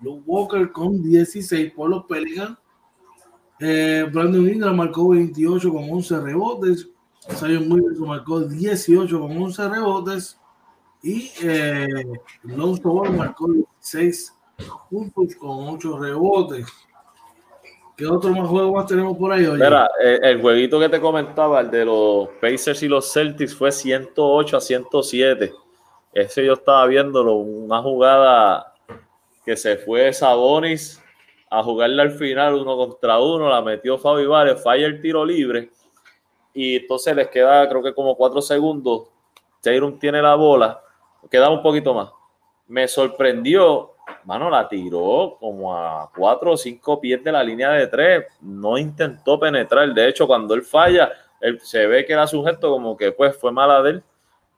Luke Walker con 16 por los Pelicans. Eh, Brandon Ingram marcó 28 con 11 rebotes. Zion Williamson marcó 18 con 11 rebotes. Y eh, Lonzo Ball marcó 16 puntos con 8 rebotes. ¿Qué otro más juego más tenemos por ahí? Oye? Mira, eh, el, jueguito que te comentaba, el de los Pacers y los Celtics, fue 108 a 107. Ese yo estaba viéndolo, una jugada que se fue Sabonis a jugarle al final uno contra uno, la metió Fabi Vale, falla el tiro libre y entonces les queda creo que como cuatro segundos. Jairon tiene la bola, queda un poquito más. Me sorprendió mano, la tiró como a cuatro o cinco pies de la línea de tres. No intentó penetrar. De hecho, cuando él falla, él, se ve que era sujeto como que pues fue mala de él.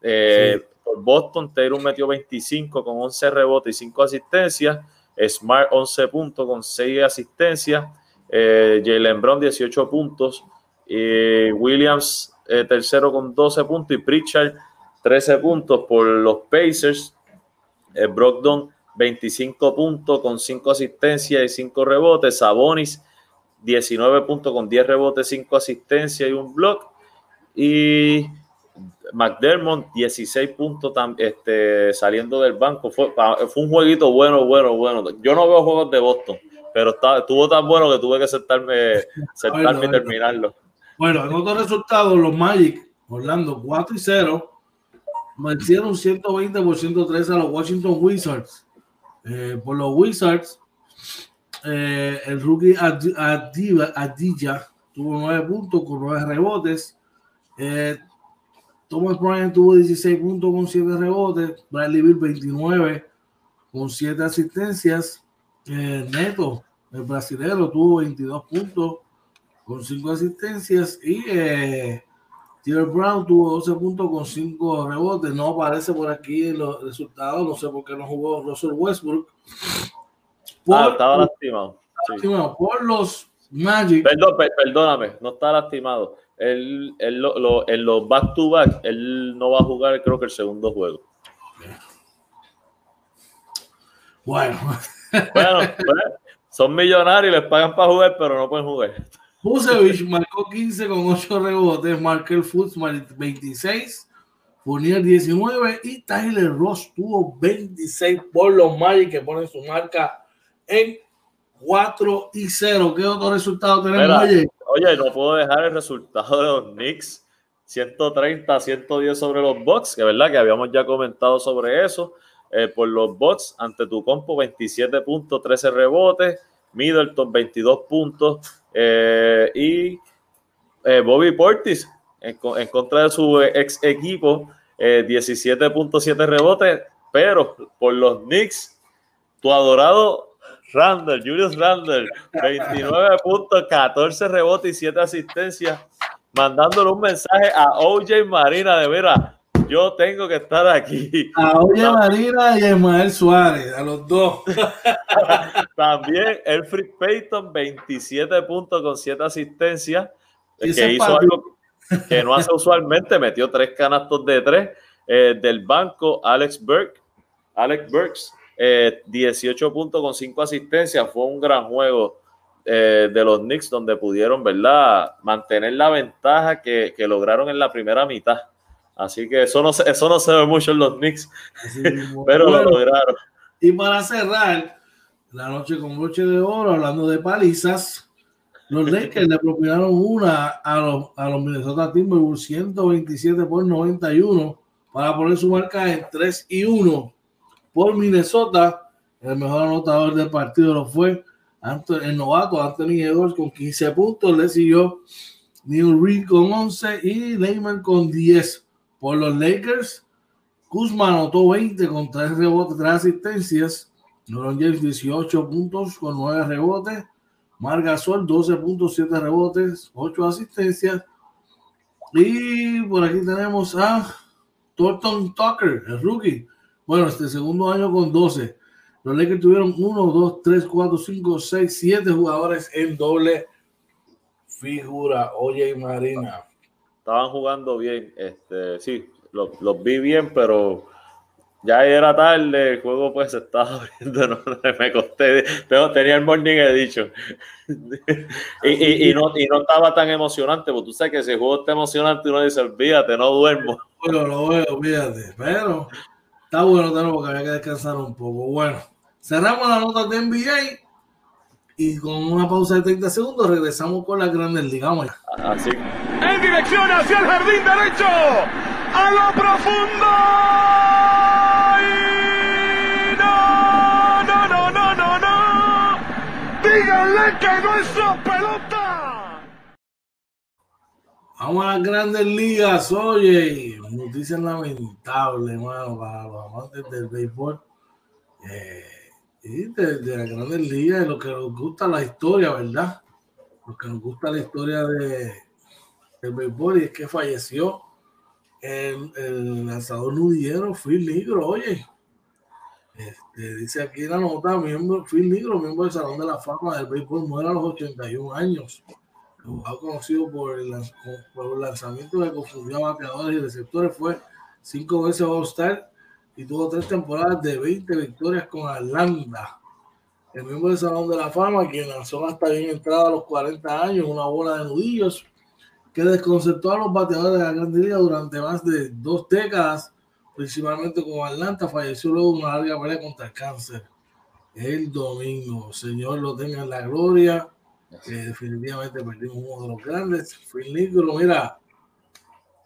Eh, por Boston, Taylor metió 25 con 11 rebotes y 5 asistencias. Smart 11 puntos con 6 asistencias. Eh, Jalen Brown 18 puntos. y Williams eh, tercero con 12 puntos. Y Pritchard 13 puntos por los Pacers. Brogdon 25 puntos con 5 asistencias y 5 rebotes. Sabonis, 19 puntos con 10 rebotes, 5 asistencias y un block. Y McDermott, 16 puntos este, saliendo del banco. Fue, fue, un jueguito bueno, bueno, bueno. Yo no veo juegos de Boston, pero estuvo tan bueno que tuve que sentarme, sentarme y terminarlo. Bueno, en otros resultados, los Magic, Orlando 4 y 0, vencieron 120 por 103 a los Washington Wizards. Eh, por los Wizards, eh, el rookie Adija tuvo 9 puntos con 9 rebotes. Eh, Thomas Bryant tuvo 16 puntos con 7 rebotes. Bradley Bill 29 con 7 asistencias. Neto, el brasileño, tuvo 22 puntos con 5 asistencias. Y eh, Brown tuvo 12 puntos con 5 rebotes. No aparece por aquí los resultados. No sé por qué no jugó Russell Westbrook. ah, estaba lastimado. Por los Magic. Perdón, perdóname, no está lastimado. Él, él en los back-to-back, él no va a jugar, creo que el segundo juego. Bueno. bueno, pues, son millonarios y les pagan para jugar, pero no pueden jugar. Busevich marcó 15 con 8 rebotes, Markel Fultz 26, Fournier 19 y Tyler Ross tuvo 26 por los Magic que ponen su marca en 4 y 0. ¿Qué otro resultado tenemos, oye? Oye, no puedo dejar el resultado de los Knicks 130 110 sobre los Bucks, que verdad que habíamos ya comentado sobre eso. Eh, por los Bucks ante tu compo 27 puntos, 13 rebotes, Middleton 22 puntos, eh, y eh, Bobby Portis, en, contra de su ex equipo, 17.7 eh, rebotes, pero por los Knicks, tu adorado Randall, Julius Randall, 29 puntos, 14 rebotes y 7 asistencias, mandándole un mensaje a OJ Marina de veras yo tengo que estar aquí. A Oye Marina y a Ismael Suárez, a los dos. También Elfrid Payton, 27 puntos con 7 asistencias, que hizo algo que no hace usualmente, metió tres canastos de tres eh, del banco. Alex Burke, Alex Burks, 18 eh, puntos con 5 asistencias, fue un gran juego. Eh, de los Knicks donde pudieron, ¿verdad? Mantener la ventaja que, que lograron en la primera mitad. Así que eso no, eso no se ve mucho en los Knicks, pero lo lograron. Y para cerrar la noche con broche de oro, hablando de palizas, los Lakers le propinaron una a los, a los Minnesota Timberwolves 127 por 91 para poner su marca en 3 y 1 por Minnesota. El mejor anotador del partido lo fue el novato Anthony Edwards con 15 puntos. Le siguió Neil Reed con 11 y Lehman con 10 por los Lakers. Kuzma anotó 20 con 3 rebotes, 3 asistencias. Noron James 18 puntos con 9 rebotes. Margasol 12 puntos, 7 rebotes, 8 asistencias. Y por aquí tenemos a Thornton Tucker, el rookie. Bueno, este segundo año con 12. Los Lakers tuvieron 1, 2, 3, 4, 5, 6, 7 jugadores en doble figura. Oye, Marina estaban jugando bien. Este, sí, los, vi bien, pero ya era tarde, el juego pues se estaba abriendo, me costé, tenía el morning edition y, y, no, y no estaba tan emocionante, porque tú sabes que si el juego está emocionante uno dice, olvídate, no duermo. Bueno, lo veo, olvídate, pero está bueno porque había que descansar un poco. Bueno, cerramos la nota de NBA y con una pausa de 30 segundos regresamos con las grandes digamos. Así. En dirección hacia el jardín derecho. A lo profundo. no, no, no, no, no, no. Díganle que no es su pelota. Vamos a las grandes ligas, oye, noticia lamentable, hermano, para los amantes del béisbol. Eh, y de, de la Grandes Ligas, de lo que nos gusta la historia, ¿verdad? Lo que nos gusta la historia de, del béisbol y es que falleció el, el lanzador nudillero Phil Negro, oye. Este, dice aquí la nota, miembro, Phil Negro, miembro del Salón de la Fama del Béisbol, muere a los 81 años. Jugador conocido por el, lanzamiento que confundió bateadores y receptores, fue cinco veces All-Star y tuvo tres temporadas de 20 victorias con Atlanta. El miembro del Salón de la Fama, quien lanzó hasta bien entrada a los 40 años una bola de nudillos que desconcertó a los bateadores de la Gran Liga durante más de dos décadas, principalmente con Atlanta, falleció luego de una larga pelea contra el cáncer el domingo. Señor, lo tenga en la gloria. Que definitivamente perdimos uno de los grandes. Phil Negro, mira,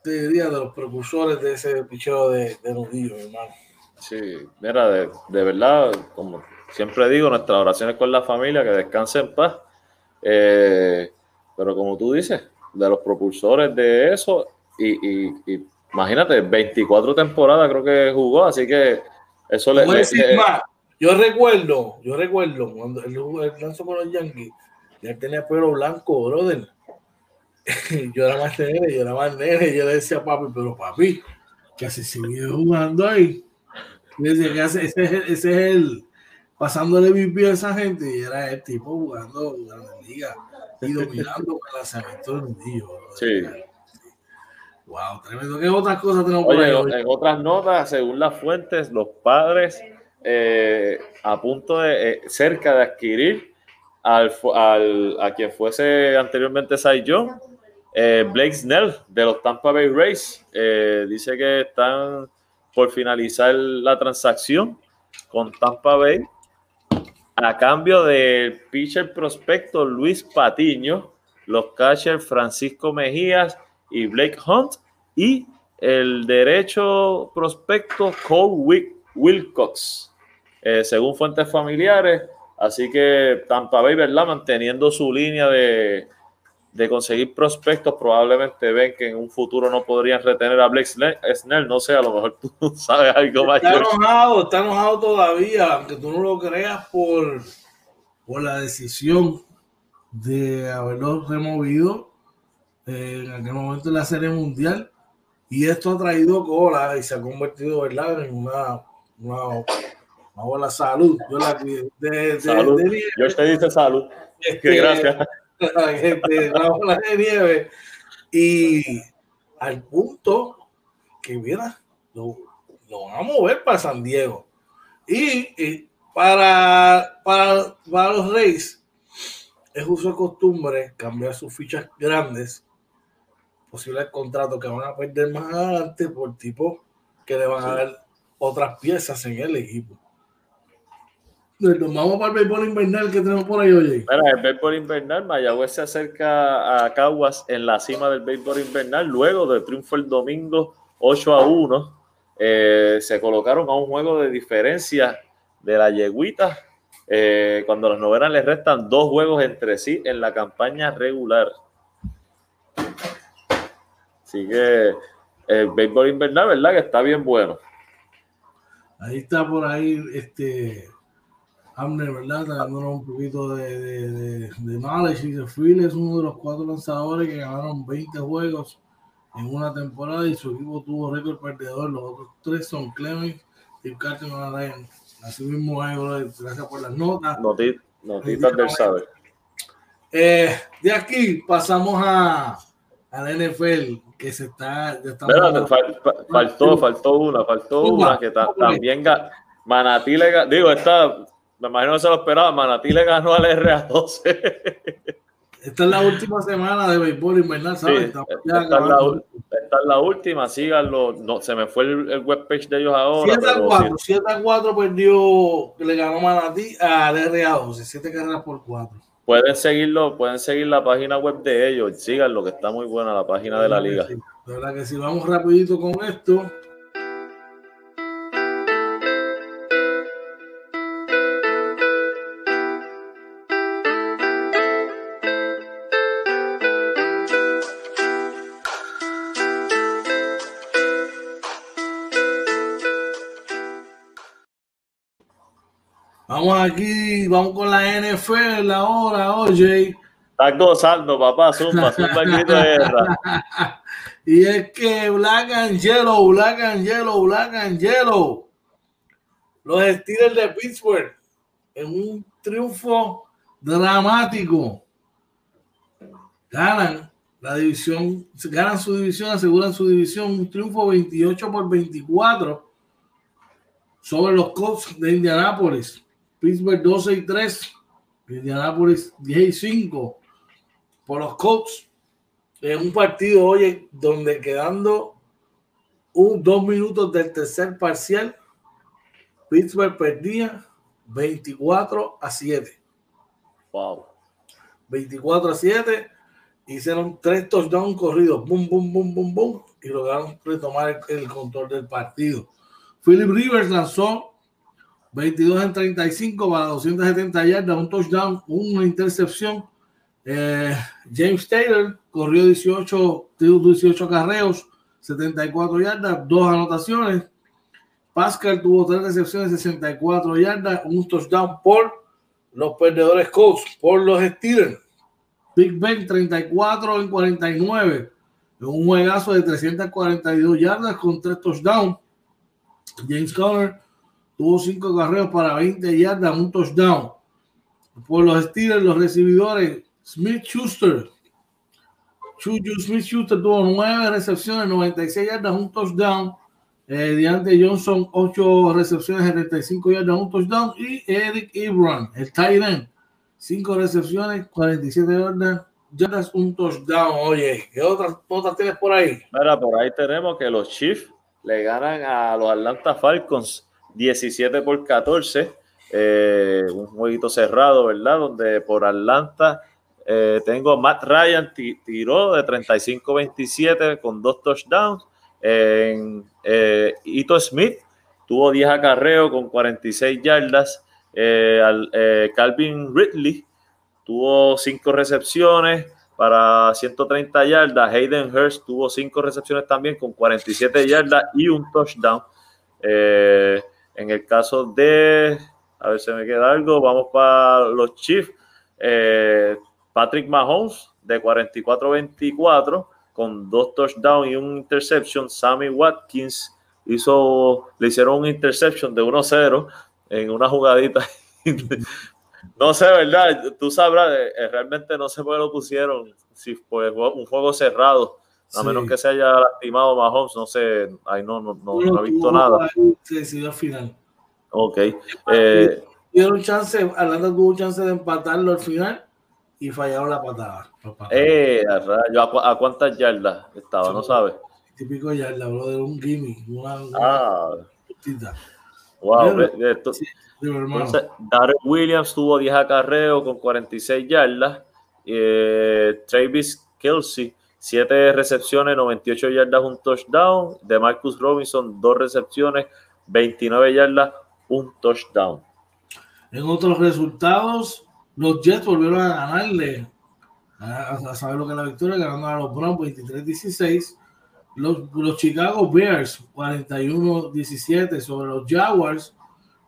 te diría de los precursores de ese picheo de, de hermano. Sí, mira, de, de, verdad, como siempre digo, nuestras oraciones con la familia, que descanse en paz. Eh, pero como tú dices, de los propulsores de eso, y, y, y, imagínate, 24 temporadas creo que jugó, así que eso le, le, le Yo recuerdo, yo recuerdo cuando él, lanzó con los Yankees, ya tenía pelo blanco, brother. yo era más nene, yo era más nene, yo le decía a papi, pero papi, que así sigue jugando ahí. Decía que ese, ese, ese es el pasándole MVP a esa gente y era el tipo jugando en la liga y dominando con el lanzamiento del nudillo. Sí. Wow, tremendo. ¿Qué otras cosas tenemos Oye, por ahí? en, otras notas, según las fuentes, los padres eh, a punto de, eh, cerca de adquirir al, al, a quien fuese anteriormente Young, eh, Blake Snell de los Tampa Bay Rays. Eh, dice que están por finalizar la transacción con Tampa Bay a cambio del pitcher prospecto Luis Patiño, los catchers Francisco Mejías y Blake Hunt y el derecho prospecto Cole Wilcox, eh, según fuentes familiares. Así que Tampa Bay, ¿verdad? Manteniendo su línea de, de conseguir prospectos, probablemente ven que en un futuro no podrían retener a Blake Snell. No sé, a lo mejor tú sabes algo más. Está enojado, está enojado todavía, aunque tú no lo creas por, por la decisión de haberlo removido eh, en aquel momento de la Serie Mundial. Y esto ha traído cola y se ha convertido, ¿verdad?, en una, una, una buena salud. Yo la de, de, salud. De, de, Yo te dice salud. Este, Gracias. Gente, una bola de nieve. Y al punto que, mira, lo, lo van a mover para San Diego. Y, y para, para, para los Reyes, es uso de costumbre cambiar sus fichas grandes posibles contratos que van a perder más adelante por tipo que le van a dar otras piezas en el equipo. Nos vamos para el béisbol invernal que tenemos por ahí, oye. Mira, el béisbol invernal, Mayagüez se acerca a Caguas en la cima del béisbol invernal luego del triunfo el domingo 8 a 1. Eh, se colocaron a un juego de diferencia de la yeguita eh, cuando los novenas les restan dos juegos entre sí en la campaña regular. Así que el béisbol invernal, ¿verdad? Que está bien bueno. Ahí está por ahí este Amner, ¿verdad? Dándonos un poquito de, de, de, de knowledge. Y Phil es uno de los cuatro lanzadores que ganaron 20 juegos en una temporada y su equipo tuvo récord perdedor. Los otros tres son Clemens, Steve Carter y Ryan. Así mismo, gracias por las notas. Notit, notitas del saber. Eh, de aquí pasamos a, a la NFL que se está. Pero, fal, faltó, faltó una, faltó una, una que ta, también Manatí le digo, esta, me imagino que se lo esperaba, Manatí le ganó al RA12. Esta es la última semana de béisbol invernal, ¿sabes? Sí, esta, es la, esta es la última, síganlo. No, se me fue el, el webpage de ellos ahora. 7 a pero 4, sí. 7 a 4 perdió, le ganó Manatí al RA12, 7 carreras por 4. Pueden seguirlo, pueden seguir la página web de ellos, síganlo, que está muy buena la página de la liga. Sí, de verdad que si vamos rapidito con esto. Vamos aquí, vamos con la NFL ahora, oye. Estás gozando, papá, zumba, zumba el grito de guerra. Y es que Black and Yellow, Black and Yellow, Black and Yellow. Los Steelers de Pittsburgh en un triunfo dramático. Ganan la división, ganan su división, aseguran su división, un triunfo 28 por 24 sobre los Colts de Indianápolis. Pittsburgh 12 y 3, Indianápolis 10 y 5 por los Colts en un partido, oye, donde quedando un, dos minutos del tercer parcial, Pittsburgh perdía 24 a 7. Wow. 24 a 7. Hicieron tres touchdowns corridos. Boom, boom, boom, boom, boom. Y lograron retomar el, el control del partido. Philip Rivers lanzó 22 en 35 para 270 yardas, un touchdown, una intercepción. Eh, James Taylor corrió 18, 18 carreos, 74 yardas, dos anotaciones. Pascal tuvo tres recepciones, 64 yardas, un touchdown por los perdedores Colts, por los Steelers. Big Ben 34 en 49, en un juegazo de 342 yardas con tres touchdowns. James Conner tuvo cinco carreos para 20 yardas, un touchdown. Por los Steelers, los recibidores, Smith Schuster. Juju Smith Schuster tuvo nueve recepciones, 96 yardas, un touchdown. Eh, Johnson, 8 recepciones, 75 yardas, un touchdown. Y Eric Ebron, el tight end, 5 recepciones, 47 yardas, yardas, un touchdown. Oye, ¿qué otras, otras tienes por ahí? Mira, por ahí tenemos que los Chiefs le ganan a los Atlanta Falcons 17 por 14. eh, un jueguito cerrado, ¿verdad? Donde por Atlanta eh, tengo Matt Ryan ti- tiró de 35-27 con dos touchdowns. En, eh, Ito Smith tuvo 10 acarreos con 46 yardas. Eh, al- eh, Calvin Ridley tuvo 5 recepciones para 130 yardas. Hayden Hurst tuvo 5 recepciones también con 47 yardas y un touchdown. Eh, en el caso de, a ver si me queda algo, vamos para los Chiefs. Eh, Patrick Mahomes de 44-24 con dos touchdowns y un interception. Sammy Watkins hizo, le hicieron un interception de 1-0 en una jugadita. no sé, ¿verdad? Tú sabrás, eh, realmente no sé por qué lo pusieron. Si fue un juego cerrado, a Sí. menos que se haya lastimado Mahomes, no sé, ahí no, no, no, no he visto nada. Se decidió al final. Ok. Eh, Dieron chance, Atlanta tuvo chance de empatarlo al final y fallaron la patada. eh, a rayo, ¿a, cu- a cuántas yardas estaba? ¿No sabes? Típico ya, le habló de un gimme, una, una Ah, putita. wow. Pero- esto. Sí. Entonces, Williams tuvo 10 acarreos con 46 yardas. Eh, Travis Kelsey, 7 recepciones, 98 yardas, un touchdown. De Marcus Robinson, 2 recepciones, 29 yardas, un touchdown. En otros resultados, los Jets volvieron a ganarle, a, saber lo que es la victoria, ganando a los Browns 23-16. Los, los Chicago Bears 41-17 sobre los Jaguars.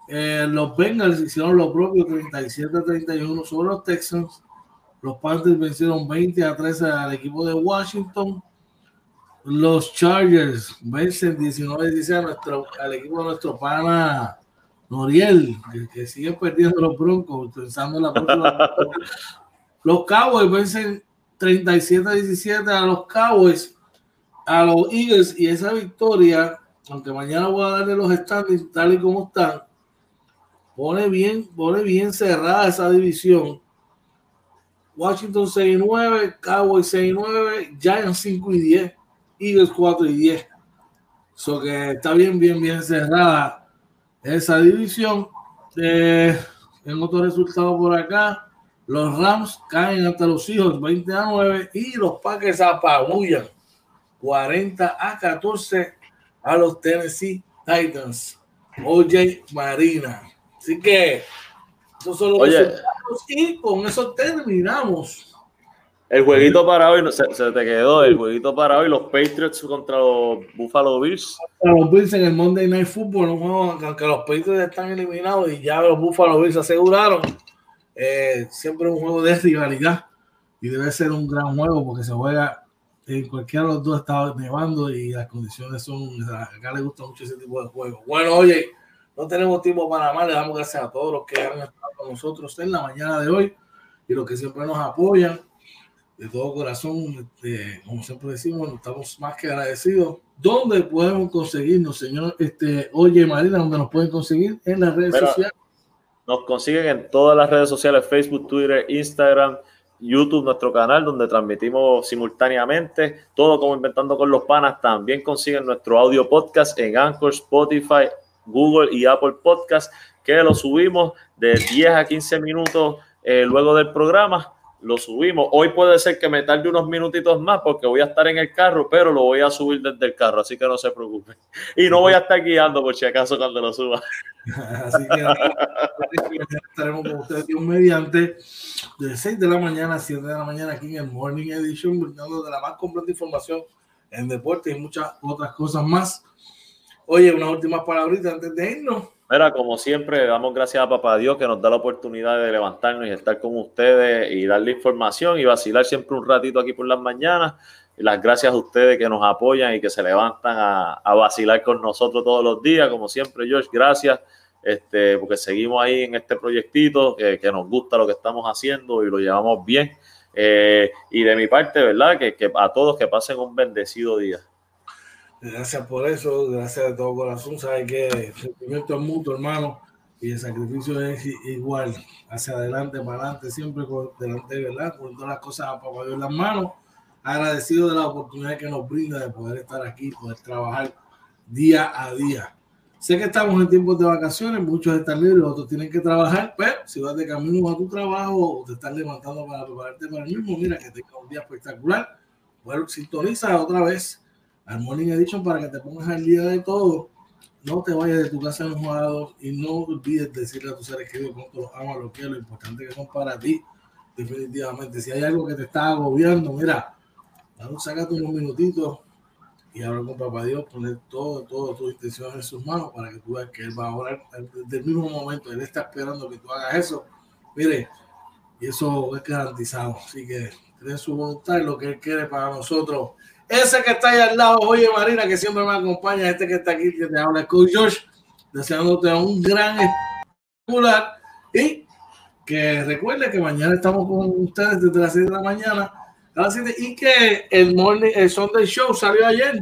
Eh, los Bengals hicieron lo propio 37-31 sobre los Texans. Los Panthers vencieron 20 a 13 al equipo de Washington. Los Chargers vencen 19-16 a nuestro, al equipo de nuestro pana Noriel, que, sigue perdiendo los Broncos, pensando en la próxima. los Cowboys vencen 37-17 a los Cowboys, a los Eagles, y esa victoria, aunque mañana voy a darle los standings tal y como están, pone bien, pone bien cerrada esa división. Washington 6 y 9, Cowboys 6 y 9, Giants 5 y 10, Eagles 4 y 10. Eso que está bien, bien, bien cerrada esa división. Eh, en otro resultado por acá, los Rams caen hasta los hijos 20 a 9 y los Packers apabullan 40 a 14 a los Tennessee Titans. OJ Marina. Así que esos son los Oye. resultados y con eso terminamos. El jueguito para hoy, no, se, se te quedó, el jueguito para hoy, los Patriots contra los Buffalo Bills. Los Bills en el Monday Night Football, un juego que aunque los Patriots están eliminados y ya los Buffalo Bills aseguraron, eh, siempre un juego de rivalidad y debe ser un gran juego porque se juega en cualquiera de los dos estados nevando y las condiciones son, acá le gusta mucho ese tipo de juego. Bueno, oye, no tenemos tiempo para más, le damos gracias a todos los que han estado con nosotros en la mañana de hoy y los que siempre nos apoyan de todo corazón, este, como siempre decimos, estamos más que agradecidos. ¿Dónde podemos conseguirnos, señor? Este, oye, Marina, ¿dónde nos pueden conseguir? En las redes Mira, sociales. Nos consiguen en todas las redes sociales, Facebook, Twitter, Instagram, YouTube, nuestro canal, donde transmitimos simultáneamente, todo como Inventando con los Panas. También consiguen nuestro audio podcast en Anchor, Spotify, Google y Apple Podcast, que lo subimos de 10 a 15 minutos eh, luego del programa. Lo subimos. Hoy puede ser que me tarde unos minutitos más porque voy a estar en el carro, pero lo voy a subir desde el carro, así que no se preocupen. Y no voy a estar guiando por si acaso cuando lo suba. Así que estaremos con ustedes Dios mediante de 6 de la mañana a 7 de la mañana aquí en el Morning Edition, brindando de la más completa información en deporte y muchas otras cosas más. Oye, unas últimas palabritas antes de irnos. Mira, como siempre, damos gracias a Papá Dios que nos da la oportunidad de levantarnos y estar con ustedes y darle información y vacilar siempre un ratito aquí por las mañanas. Y las gracias a ustedes que nos apoyan y que se levantan a, vacilar con nosotros todos los días. Como siempre, George, gracias. Este, porque seguimos ahí en este proyectito que, nos gusta lo que estamos haciendo y lo llevamos bien. Eh, y de mi parte, ¿verdad? Que a todos que pasen un bendecido día. Gracias por eso, gracias de todo corazón. Sabes que el sentimiento es mutuo, hermano, y el sacrificio es igual, hacia adelante, para adelante, siempre con delante, ¿verdad? Con todas las cosas a papá Dios en las manos. Agradecido de la oportunidad que nos brinda de poder estar aquí, poder trabajar día a día. Sé que estamos en tiempos de vacaciones, muchos están libres, otros tienen que trabajar, pero si vas de camino a tu trabajo o te estás levantando para prepararte para el mismo, mira que tengas un día espectacular. Bueno, sintoniza otra vez Morning Edition para que te pongas al día de todo. No te vayas de tu casa enojado y no olvides decirle a tus seres queridos cuánto los amas, lo que lo importante que son para ti. Definitivamente, si hay algo que te está agobiando, mira, sácate unos minutitos y habla con Papá Dios, poner todo, todo tus intenciones en sus manos para que tú veas que Él va a orar desde el mismo momento. Él está esperando que tú hagas eso. Mire, y eso es garantizado. Así que cree su voluntad y lo que Él quiere para nosotros. Ese que está ahí al lado, oye Marina, que siempre me acompaña, este que está aquí, que te habla, Coach George, deseándote un gran espectacular y que recuerde que mañana estamos con ustedes desde las 6 de la mañana a las 7 y que el morning, el Sunday Show salió ayer.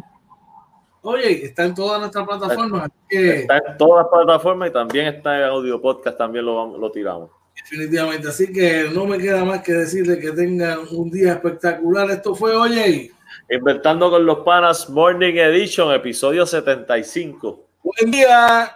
Oye, está en todas nuestras plataformas. Está en todas las plataformas y también está en audio podcast, también lo, lo tiramos. definitivamente, así que no me queda más que decirle que tengan un día espectacular. Esto fue, oye, Inventando con los Panas Morning Edition, episodio 75. buen día.